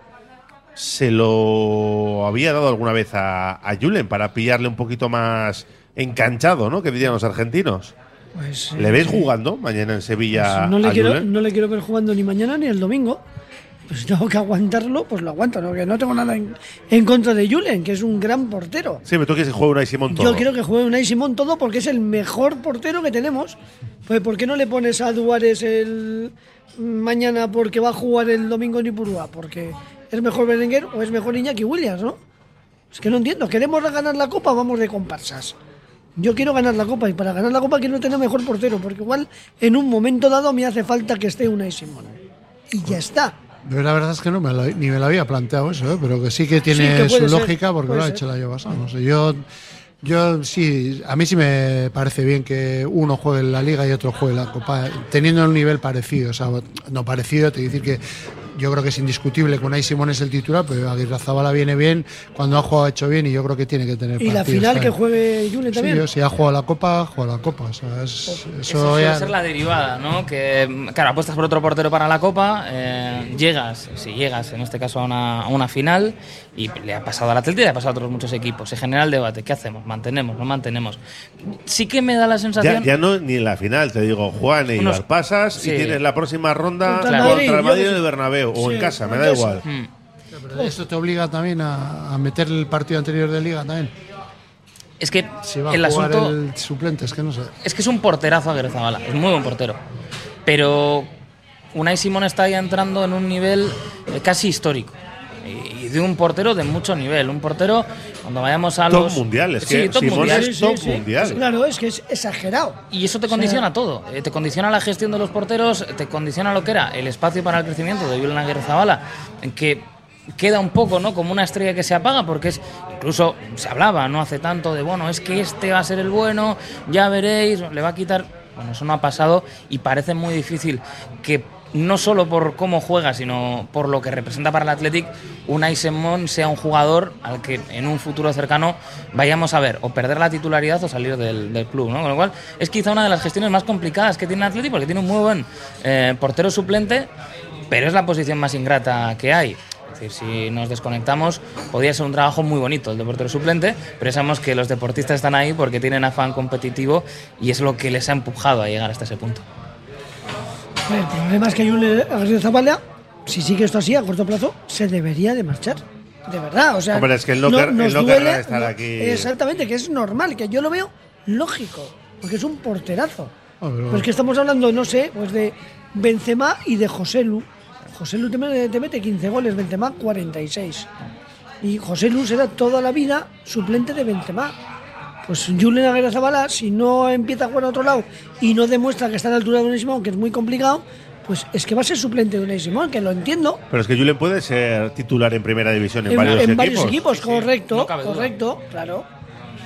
se lo había dado alguna vez a, a Julen para pillarle un poquito más enganchado, ¿no? Que dirían los argentinos. Pues, ¿Le eh, ves jugando mañana en Sevilla pues no, le a quiero, no le quiero ver jugando ni mañana ni el domingo. Pues tengo que aguantarlo, pues lo aguanto. ¿no? Que no tengo nada en, en contra de Julen, que es un gran portero. Sí, pero tú quieres que juegue Unai Simón todo. Yo quiero que juegue Unai Simón todo porque es el mejor portero que tenemos. Pues ¿por qué no le pones a Duárez el mañana porque va a jugar el domingo en Ipurúa? Porque es mejor Berenguer o es mejor Iñaki Williams, ¿no? Es que no entiendo. ¿Queremos ganar la copa o vamos de comparsas? Yo quiero ganar la copa y para ganar la copa quiero tener mejor portero porque igual en un momento dado me hace falta que esté Unai Simón. Y ya está. Yo la verdad es que no me lo- ni me lo había planteado eso, ¿eh? pero que sí que tiene Sí, que puede su ser, lógica porque lo ha hecho año pasado. No sé, yo, yo sí, a mí sí me parece bien que uno juegue en la liga y otro juegue en la copa, teniendo un nivel parecido. O sea, no parecido, te decir que yo creo que es indiscutible que Unai Simón es el titular, pero Aguirre Zabala viene bien, cuando ha jugado ha hecho bien y yo creo que tiene que tener Y la final que también. juegue Julen Sí, también. yo, si ha jugado la copa, juega la copa. O sea, es- eso, Eso suele ya- ser la derivada, ¿no? Que, claro, apuestas por otro portero para la Copa, eh, llegas, si llegas en este caso a una, a una final, y le ha pasado al Atlético y le ha pasado a otros muchos equipos. Se genera el debate, ¿qué hacemos? ¿Mantenemos? ¿No mantenemos? Sí que me da la sensación... ya no ni en la final, te digo, Juan y Unos- pasas sí. y tienes la próxima ronda Contra contra, el Madrid, que en el sé. O Sí, en casa, me da igual. Mm. pero esto te obliga también a, a meter el partido anterior de liga también. Es que Si va el a jugar asunto... el suplente, es que no sé. Es que es un porterazo Aguirre Zabala, es muy buen portero. Pero Unai Simón está ya entrando en un nivel eh, casi histórico. Y de un portero de mucho nivel. Un portero, cuando vayamos a Top los. mundial, es Sí, que top Simón mundial. es top mundial. Claro, es que es exagerado. Y eso te condiciona todo. Eh, te condiciona la gestión de los porteros, te condiciona lo que era el espacio para el crecimiento de Julen Aguirre Zabala, en que queda un poco ¿no? como una estrella que se apaga, porque es incluso se hablaba no hace tanto de, bueno, es que este va a ser el bueno, ya veréis, le va a quitar. Bueno, eso no ha pasado y parece muy difícil que no solo por cómo juega, sino por lo que representa para el Athletic, Unai Simón sea un jugador al que en un futuro cercano vayamos a ver o perder la titularidad o salir del, club, ¿no? Con lo cual es quizá una de las gestiones más complicadas que tiene el Athletic porque tiene un muy buen eh, portero suplente, pero es la posición más ingrata que hay. Es decir, si nos desconectamos, podría ser un trabajo muy bonito el de portero suplente, pero sabemos que los deportistas están ahí porque tienen afán competitivo y es lo que les ha empujado a llegar hasta ese punto. El problema es que Julen Aguirre Zabala, si sigue esto así a corto plazo, se debería de marchar. De verdad, o sea. Hombre, es que él no quer- nos él no duele- querrá estar no- aquí. Exactamente, que es normal, que yo lo veo lógico, porque es un porterazo. Ah, pero- Pues que estamos hablando, no sé, pues de Benzema y de José Lu. José Lu te mete, te mete 15 goles, Benzema 46. Y José Lu será toda la vida suplente de Benzema. Pues Julen Aguirre Zabala, si no empieza a jugar a otro lado y no demuestra que está a la altura de Unai Simón, que es muy complicado, pues es que va a ser suplente de Unai Simón, que lo entiendo. Pero es que Julen puede ser titular en primera división en, En, varios en equipos. varios equipos, correcto, no correcto, claro.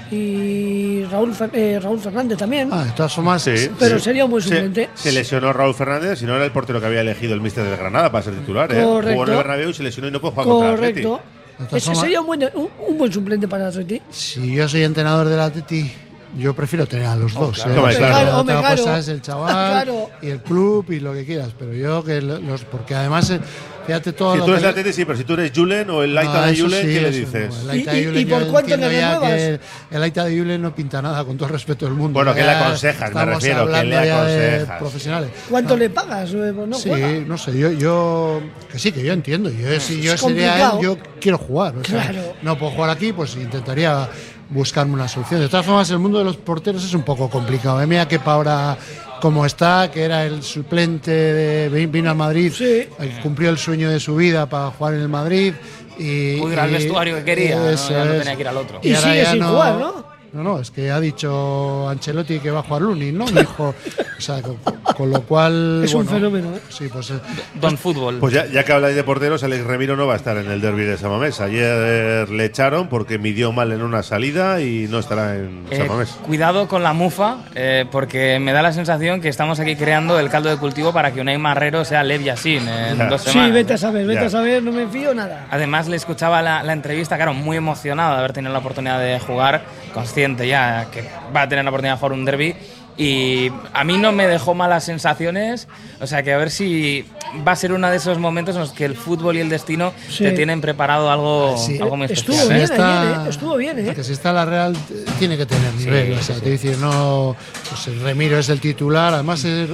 Y Raúl, eh, Raúl Fernández también. Ah, de todas formas, Sí, Pero sí. sería un buen Se- suplente. Se, lesionó Raúl Fernández, si no era el portero que había elegido el míster de Granada para ser titular. ¿eh? Correcto. Jugó en el Bernabéu y se lesionó y no puede jugar contra el Atleti. Correcto. Ese sería un buen, un, un buen suplente para el Atleti. si yo soy entrenador del Atleti, yo prefiero tener a los dos. claro. ¿eh? Claro. Otra claro. cosa es el chaval Claro. y el club y lo que quieras, pero yo que lo- los porque además eh, fíjate todo Si lo tú eres que- sí, pero si tú eres Julen o el Laita Ah, de Julen, sí, ¿qué le dices? no, el Aita de ¿Y- y- Julen y por cuánto le renuevas? El Aita de Julen no pinta nada, con todo el respeto del mundo. Bueno, ¿qué le aconsejas? Me estamos refiero, ¿qué le aconsejas? profesionales. ¿Cuánto No, le pagas? Eh, pues no sí, juega. no sé, yo, yo que sí, que yo entiendo. Yo, si yo Es sería él, yo quiero jugar. o sea, Claro. no puedo jugar aquí, pues intentaría buscarme una solución. De todas formas, el mundo de los porteros es un poco complicado. ¿eh? Mira que para ahora como está, que era el suplente, de, vino al Madrid, eh, cumplió el sueño de su vida para jugar en el Madrid. Y, Pudo ir al y- vestuario que quería, ¿no? Ya no tenía que ir al otro. Y ahora sigue ya sin jugar, ¿no? No, no, es que ha dicho Ancelotti que va a jugar Lunin, ¿no? Dijo, o sea, con, con lo cual. Es un fenómeno, ¿eh? Sí, pues. eh, Don Fútbol. Pues ya, ya que habláis de porteros, Alex Remiro no va a estar en el derby de Samamés. Ayer le echaron porque midió mal en una salida y no estará en Eh, Samamés. cuidado con la mufa, eh, porque me da la sensación que estamos aquí creando el caldo de cultivo para que Unai Marrero sea Lev Yassin en Ya. dos Sí, semanas. vete a saber, vete Ya. a saber, no me fío nada. Además, le escuchaba la, la entrevista, claro, muy emocionado de haber tenido la oportunidad de jugar, consciente ya que va a tener la oportunidad de jugar un derby. Y a mí no me dejó malas sensaciones, o sea que a ver si va a ser uno de esos momentos en los que el fútbol y el destino Sí. te tienen preparado algo, Sí. algo muy Estuvo especial. bien ¿eh? está- ayer, ¿eh? Estuvo bien, ¿eh? Que si está la Real, tiene que tener nivel. o sea, te decir, no. Pues el Remiro es el titular, además. es-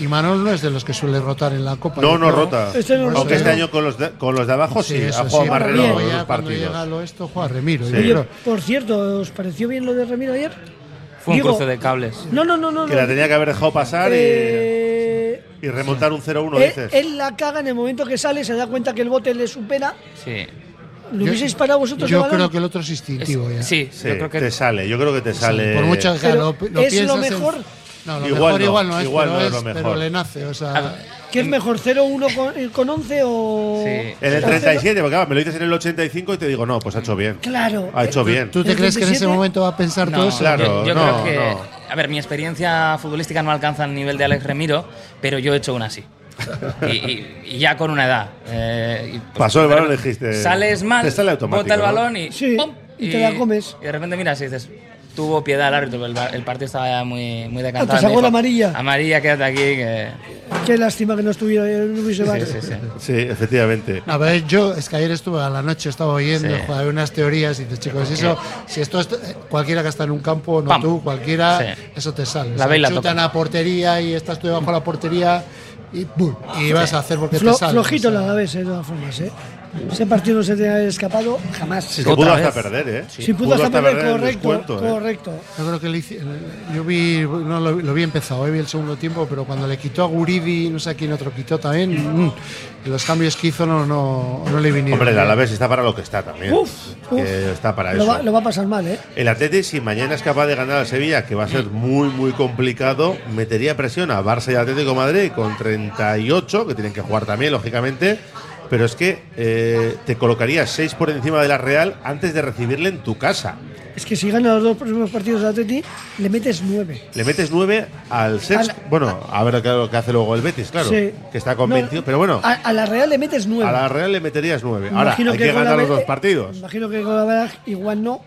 y Manol no es de los que suele rotar en la Copa. No, no rota. Este no Aunque este año con los de, con los de abajo sí, eso ha jugado sí, Marrero pero los partidos. llega lo esto, juega Remiro. Sí. Oye, por cierto, ¿os pareció bien lo de Ramiro ayer? Fue un Digo- cruce de cables. No, no, no, no. Que no. la tenía que haber dejado pasar Eh, y, y remontar un 0-1, él, dices. él la caga en el momento que sale, se da cuenta que el bote le supera. Sí. ¿Lo hubieseis parado vosotros Yo creo que el otro es instintivo ya. Sí, Sí, yo creo que te sale, yo creo que te sale. Por mucho que Pero lo, lo ¿es lo piensas en- mejor? No, lo Igual mejor no, igual no es, igual pero, no es es- lo mejor. pero le nace. O sea, ¿Qué es mejor, 0-1 con, eh, con 11 o...? Sí. En el o 37, porque claro, me lo dices en el 85 y te digo, no, pues ha hecho bien. Claro. Ha hecho bien. ¿Tú te ¿El crees que en ese 37? momento va a pensar No, todo eso? claro. yo, yo no, creo que. no. A ver, mi experiencia futbolística no alcanza el nivel de Alex Remiro, pero yo he hecho una así. Y, y- y ya con una edad. Eh, y, pues, Pasó el balón, dijiste, Sales mal, te sale automático, bota el balón y. Sí, ¡pum! y te la comes. Y de repente miras y dices. Tuvo piedad el árbitro, el, el partido estaba ya muy, muy decantado. Ah, te Me sacó dijo, la amarilla. Amarilla, quédate aquí. Que... Qué lástima que no estuviera no hubiese VAR. Sí, sí, sí. Sí, efectivamente. A ver, yo es que ayer estuve a la noche, estaba oyendo, Sí. joder, unas teorías y dices, chicos, eso, si esto es eh, cualquiera que está en un campo, no Pam. tú, cualquiera, Sí. eso te sale. La ve y la chutan toca. a portería y estás tú debajo de la portería y ¡bum! y vas a hacer porque Flo- te sale. flojito o sea. la Alavés, eh, de todas formas, ¿eh? Ese partido no se te ha escapado jamás. Se Otra pudo vez. hasta perder, ¿eh? Si pudo hasta perder, el correcto, descuento, ¿eh? correcto. Yo creo que le hice- yo vi, no lo, lo vi empezado, eh, vi el segundo tiempo, pero cuando le quitó a Guridi, no sé a quién otro quitó también, mm, los cambios que hizo no, no, no le vinieron. Hombre, el bien. Alavés está para lo que está también. Uf, Que uf. está para Lo eso. va, lo va a pasar mal, ¿eh? El Atleti, si mañana es capaz de ganar al Sevilla, que va a ser muy, muy complicado, metería presión a Barça y Atlético Madrid con 38, que tienen que jugar también, lógicamente. Pero es que eh, te colocarías 6 por encima de la Real antes de recibirle en tu casa. Es que si gana los dos próximos partidos de Atleti, le metes nueve. Le metes 9 al sexto. Al- Bueno, a ver qué lo que hace luego el Betis, claro. Sí. Que está convencido. No, pero bueno, A, a la Real le metes nueve. a la Real le meterías 9. Ahora, Imagino hay que, la ganar los dos partidos. Imagino que con la Veraj igual no,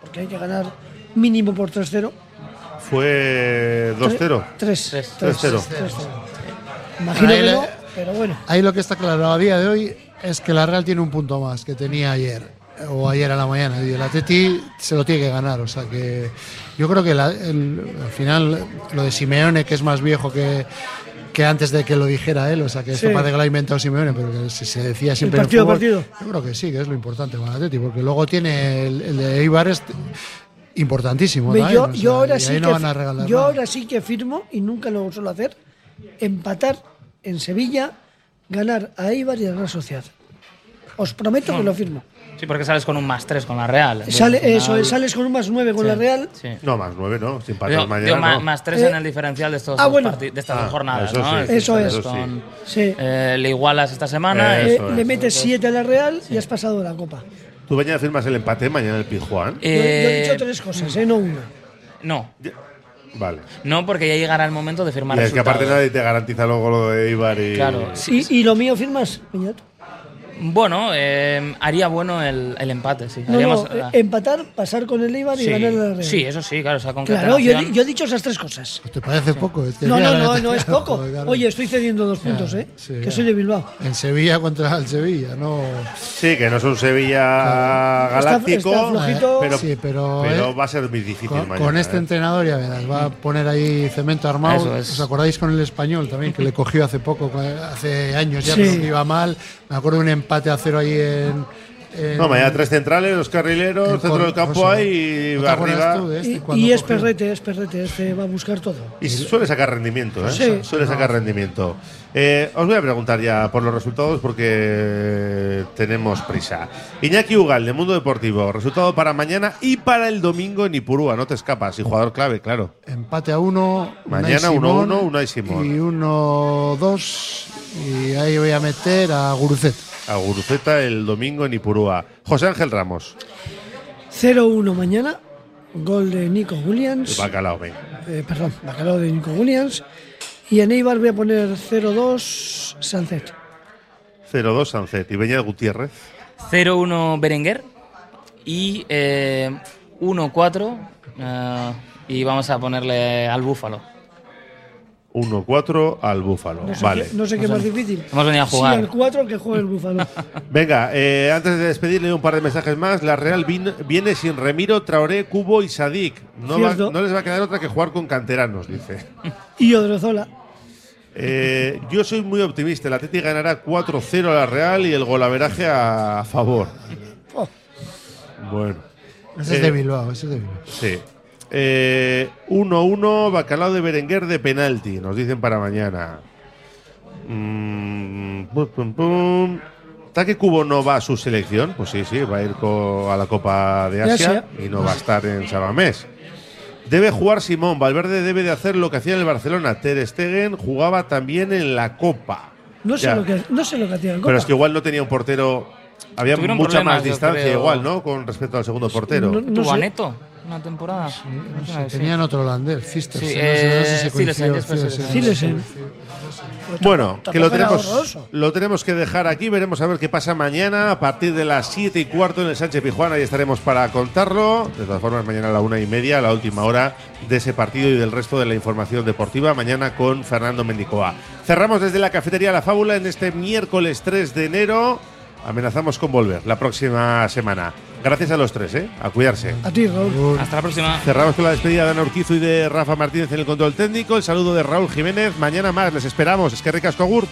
porque hay que ganar mínimo por 3-0. Fue 2-0. 3 3-0. Imagino que no, pero bueno. Ahí lo que está claro a día de hoy es que la Real tiene un punto más que tenía ayer o ayer a la mañana y el Atleti se lo tiene que ganar, o sea que yo creo que la- el- al final lo de Simeone que es más viejo que que antes de que lo dijera él, o sea que esto Sí. parece que lo ha inventado Simeone, pero que se, se decía siempre partido fútbol, partido. Yo creo que sí, que es lo importante para el Atleti, porque luego tiene el, el de Eibar es importantísimo. Yo, o sea, yo ahora sí no que, yo ahora sí que firmo, y nunca lo suelo hacer, empatar en Sevilla, ganar a Eibar y a la Real Sociedad. Os prometo que lo firmo. Sí, porque sales con un más 3 con la Real. Sale, final- eso, es, sales con un más 9 con Sí, la Real. sí. No, más 9, ¿no? Sin patar mañana. digo, ma- no. más 3 Eh, en el diferencial de, estos ah, dos bueno. de estas Ah, dos jornadas, eso ¿no? sí, eso es. con- Sí. eh, le igualas esta semana. Eh, Eh, le es. metes 7 a la Real y has pasado la Copa. Tú mañana firmas el empate, mañana el Pizjuán. Yo- yo, he Eh, dicho tres cosas, ¿eh? no una. No, Vale. no, porque ya llegará el momento de firmar Y es que aparte nadie te garantiza luego lo de Ibar y. Claro. Sí, ¿Y, y lo mío firmas, Peñat? Bueno, eh, haría bueno el, el empate, sí. No, Haríamos- no, eh, empatar, pasar con el Eibar y ganar la Real. sí, eso sí, claro, Claro, yo, he concatenación. di- yo he dicho esas tres cosas. ¿Te parece poco? Es que No, no, no, no es claro, poco. claro. Oye, estoy cediendo dos puntos, ¿eh? sí, que ya. soy de Bilbao. En Sevilla contra el Sevilla, no. Sí, que no es un Sevilla galáctico. está flojito. pero, Sí, pero, pero eh, va a ser muy difícil Con, mañana. con este ¿eh? entrenador ya verás, va a poner ahí cemento armado. Es. ¿Os acordáis con el español también, que le cogió hace poco, hace años ya, Sí. pero que iba mal? Me acuerdo de un empate a cero ahí en, No, mañana tres centrales, dos carrileros, el centro del campo ahí y ¿no te acuerdas arriba. este Y, y es perrete, es perrete, este va a buscar todo. Y suele sacar rendimiento, ¿eh? Sí. Suele sacar rendimiento. Eh, os voy a preguntar ya por los resultados porque tenemos prisa. Iñaki Ugal, de Mundo Deportivo. Resultado para mañana y para el domingo en Ipurúa. No te escapas. Y jugador clave, claro. Empate a uno. Mañana Unai 1-1, Simón Unai Simón. Y 1-2. Y ahí voy a meter a Gurucet. A Guruceta el domingo en Ipurúa. José Ángel Ramos. 0-1 mañana, gol de Nico Williams. Bacalao, venga. Eh, perdón, bacalao de Nico Williams. Y en Eibar voy a poner 0-2 Sunset. 0-2 Sancet. Y Beñat Gutiérrez. 0-1 Berenguer y eh, 1-4 eh, y vamos a ponerle al Búfalo. 1-4 al Búfalo. No sé vale. qué, no sé qué más difícil. Hemos venido a jugar. Sí, el 4 que juegue el Búfalo. (laughs) Venga, eh, antes de despedirle un par de mensajes más, la Real vin- viene sin Remiro, Traoré, Cubo y Sadik. No, va- no les va a quedar otra que jugar con canteranos, dice. (laughs) y Odrozola. Eh, yo soy muy optimista. El Atleti ganará 4-0 a la Real y el golaveraje a favor. Oh. Bueno. Ese es Eh, de Bilbao, ese es de Bilbao. Sí. Eh, 1-1, bacalao de Berenguer de penalti, nos dicen para mañana. Mm, pum, pum, pum. ¿Taque Cubo no va a su selección? Pues sí, sí, va a ir a la Copa de Asia, Asia. y no va a estar en Sabamés. Debe jugar Simón, Valverde debe de hacer lo que hacía en el Barcelona. Ter Stegen jugaba también en la Copa. No sé, Ya. lo que, no sé lo que hacía en Pero es Copa. que igual no tenía un portero. Había Tuvieron mucha más distancia, creo. igual, ¿no? Con respecto al segundo portero. No- no ¿Tuvo sé. Una temporada? Me suena que sí. Tenían otro holandés, Cister. Sí, no sé- no sé eh. Bueno, que lo tenemos, lo tenemos que dejar aquí. Veremos a ver qué pasa mañana a partir de las 7 y cuarto en el Sánchez Pijuán. Ahí estaremos para contarlo. De todas formas, mañana a la una y media, la última hora de ese partido y del resto de la información deportiva. Mañana con Fernando Mendicoa. Cerramos desde la cafetería La Fábula en este miércoles 3 de enero. Amenazamos con volver la próxima semana. Gracias a los tres, ¿eh? A cuidarse. A ti, Raúl. Hasta la próxima. Cerramos con la despedida de Ana Urquizo y de Rafa Martínez en el control técnico. El saludo de Raúl Jiménez. Mañana más, les esperamos. Es que ricasco, Agur.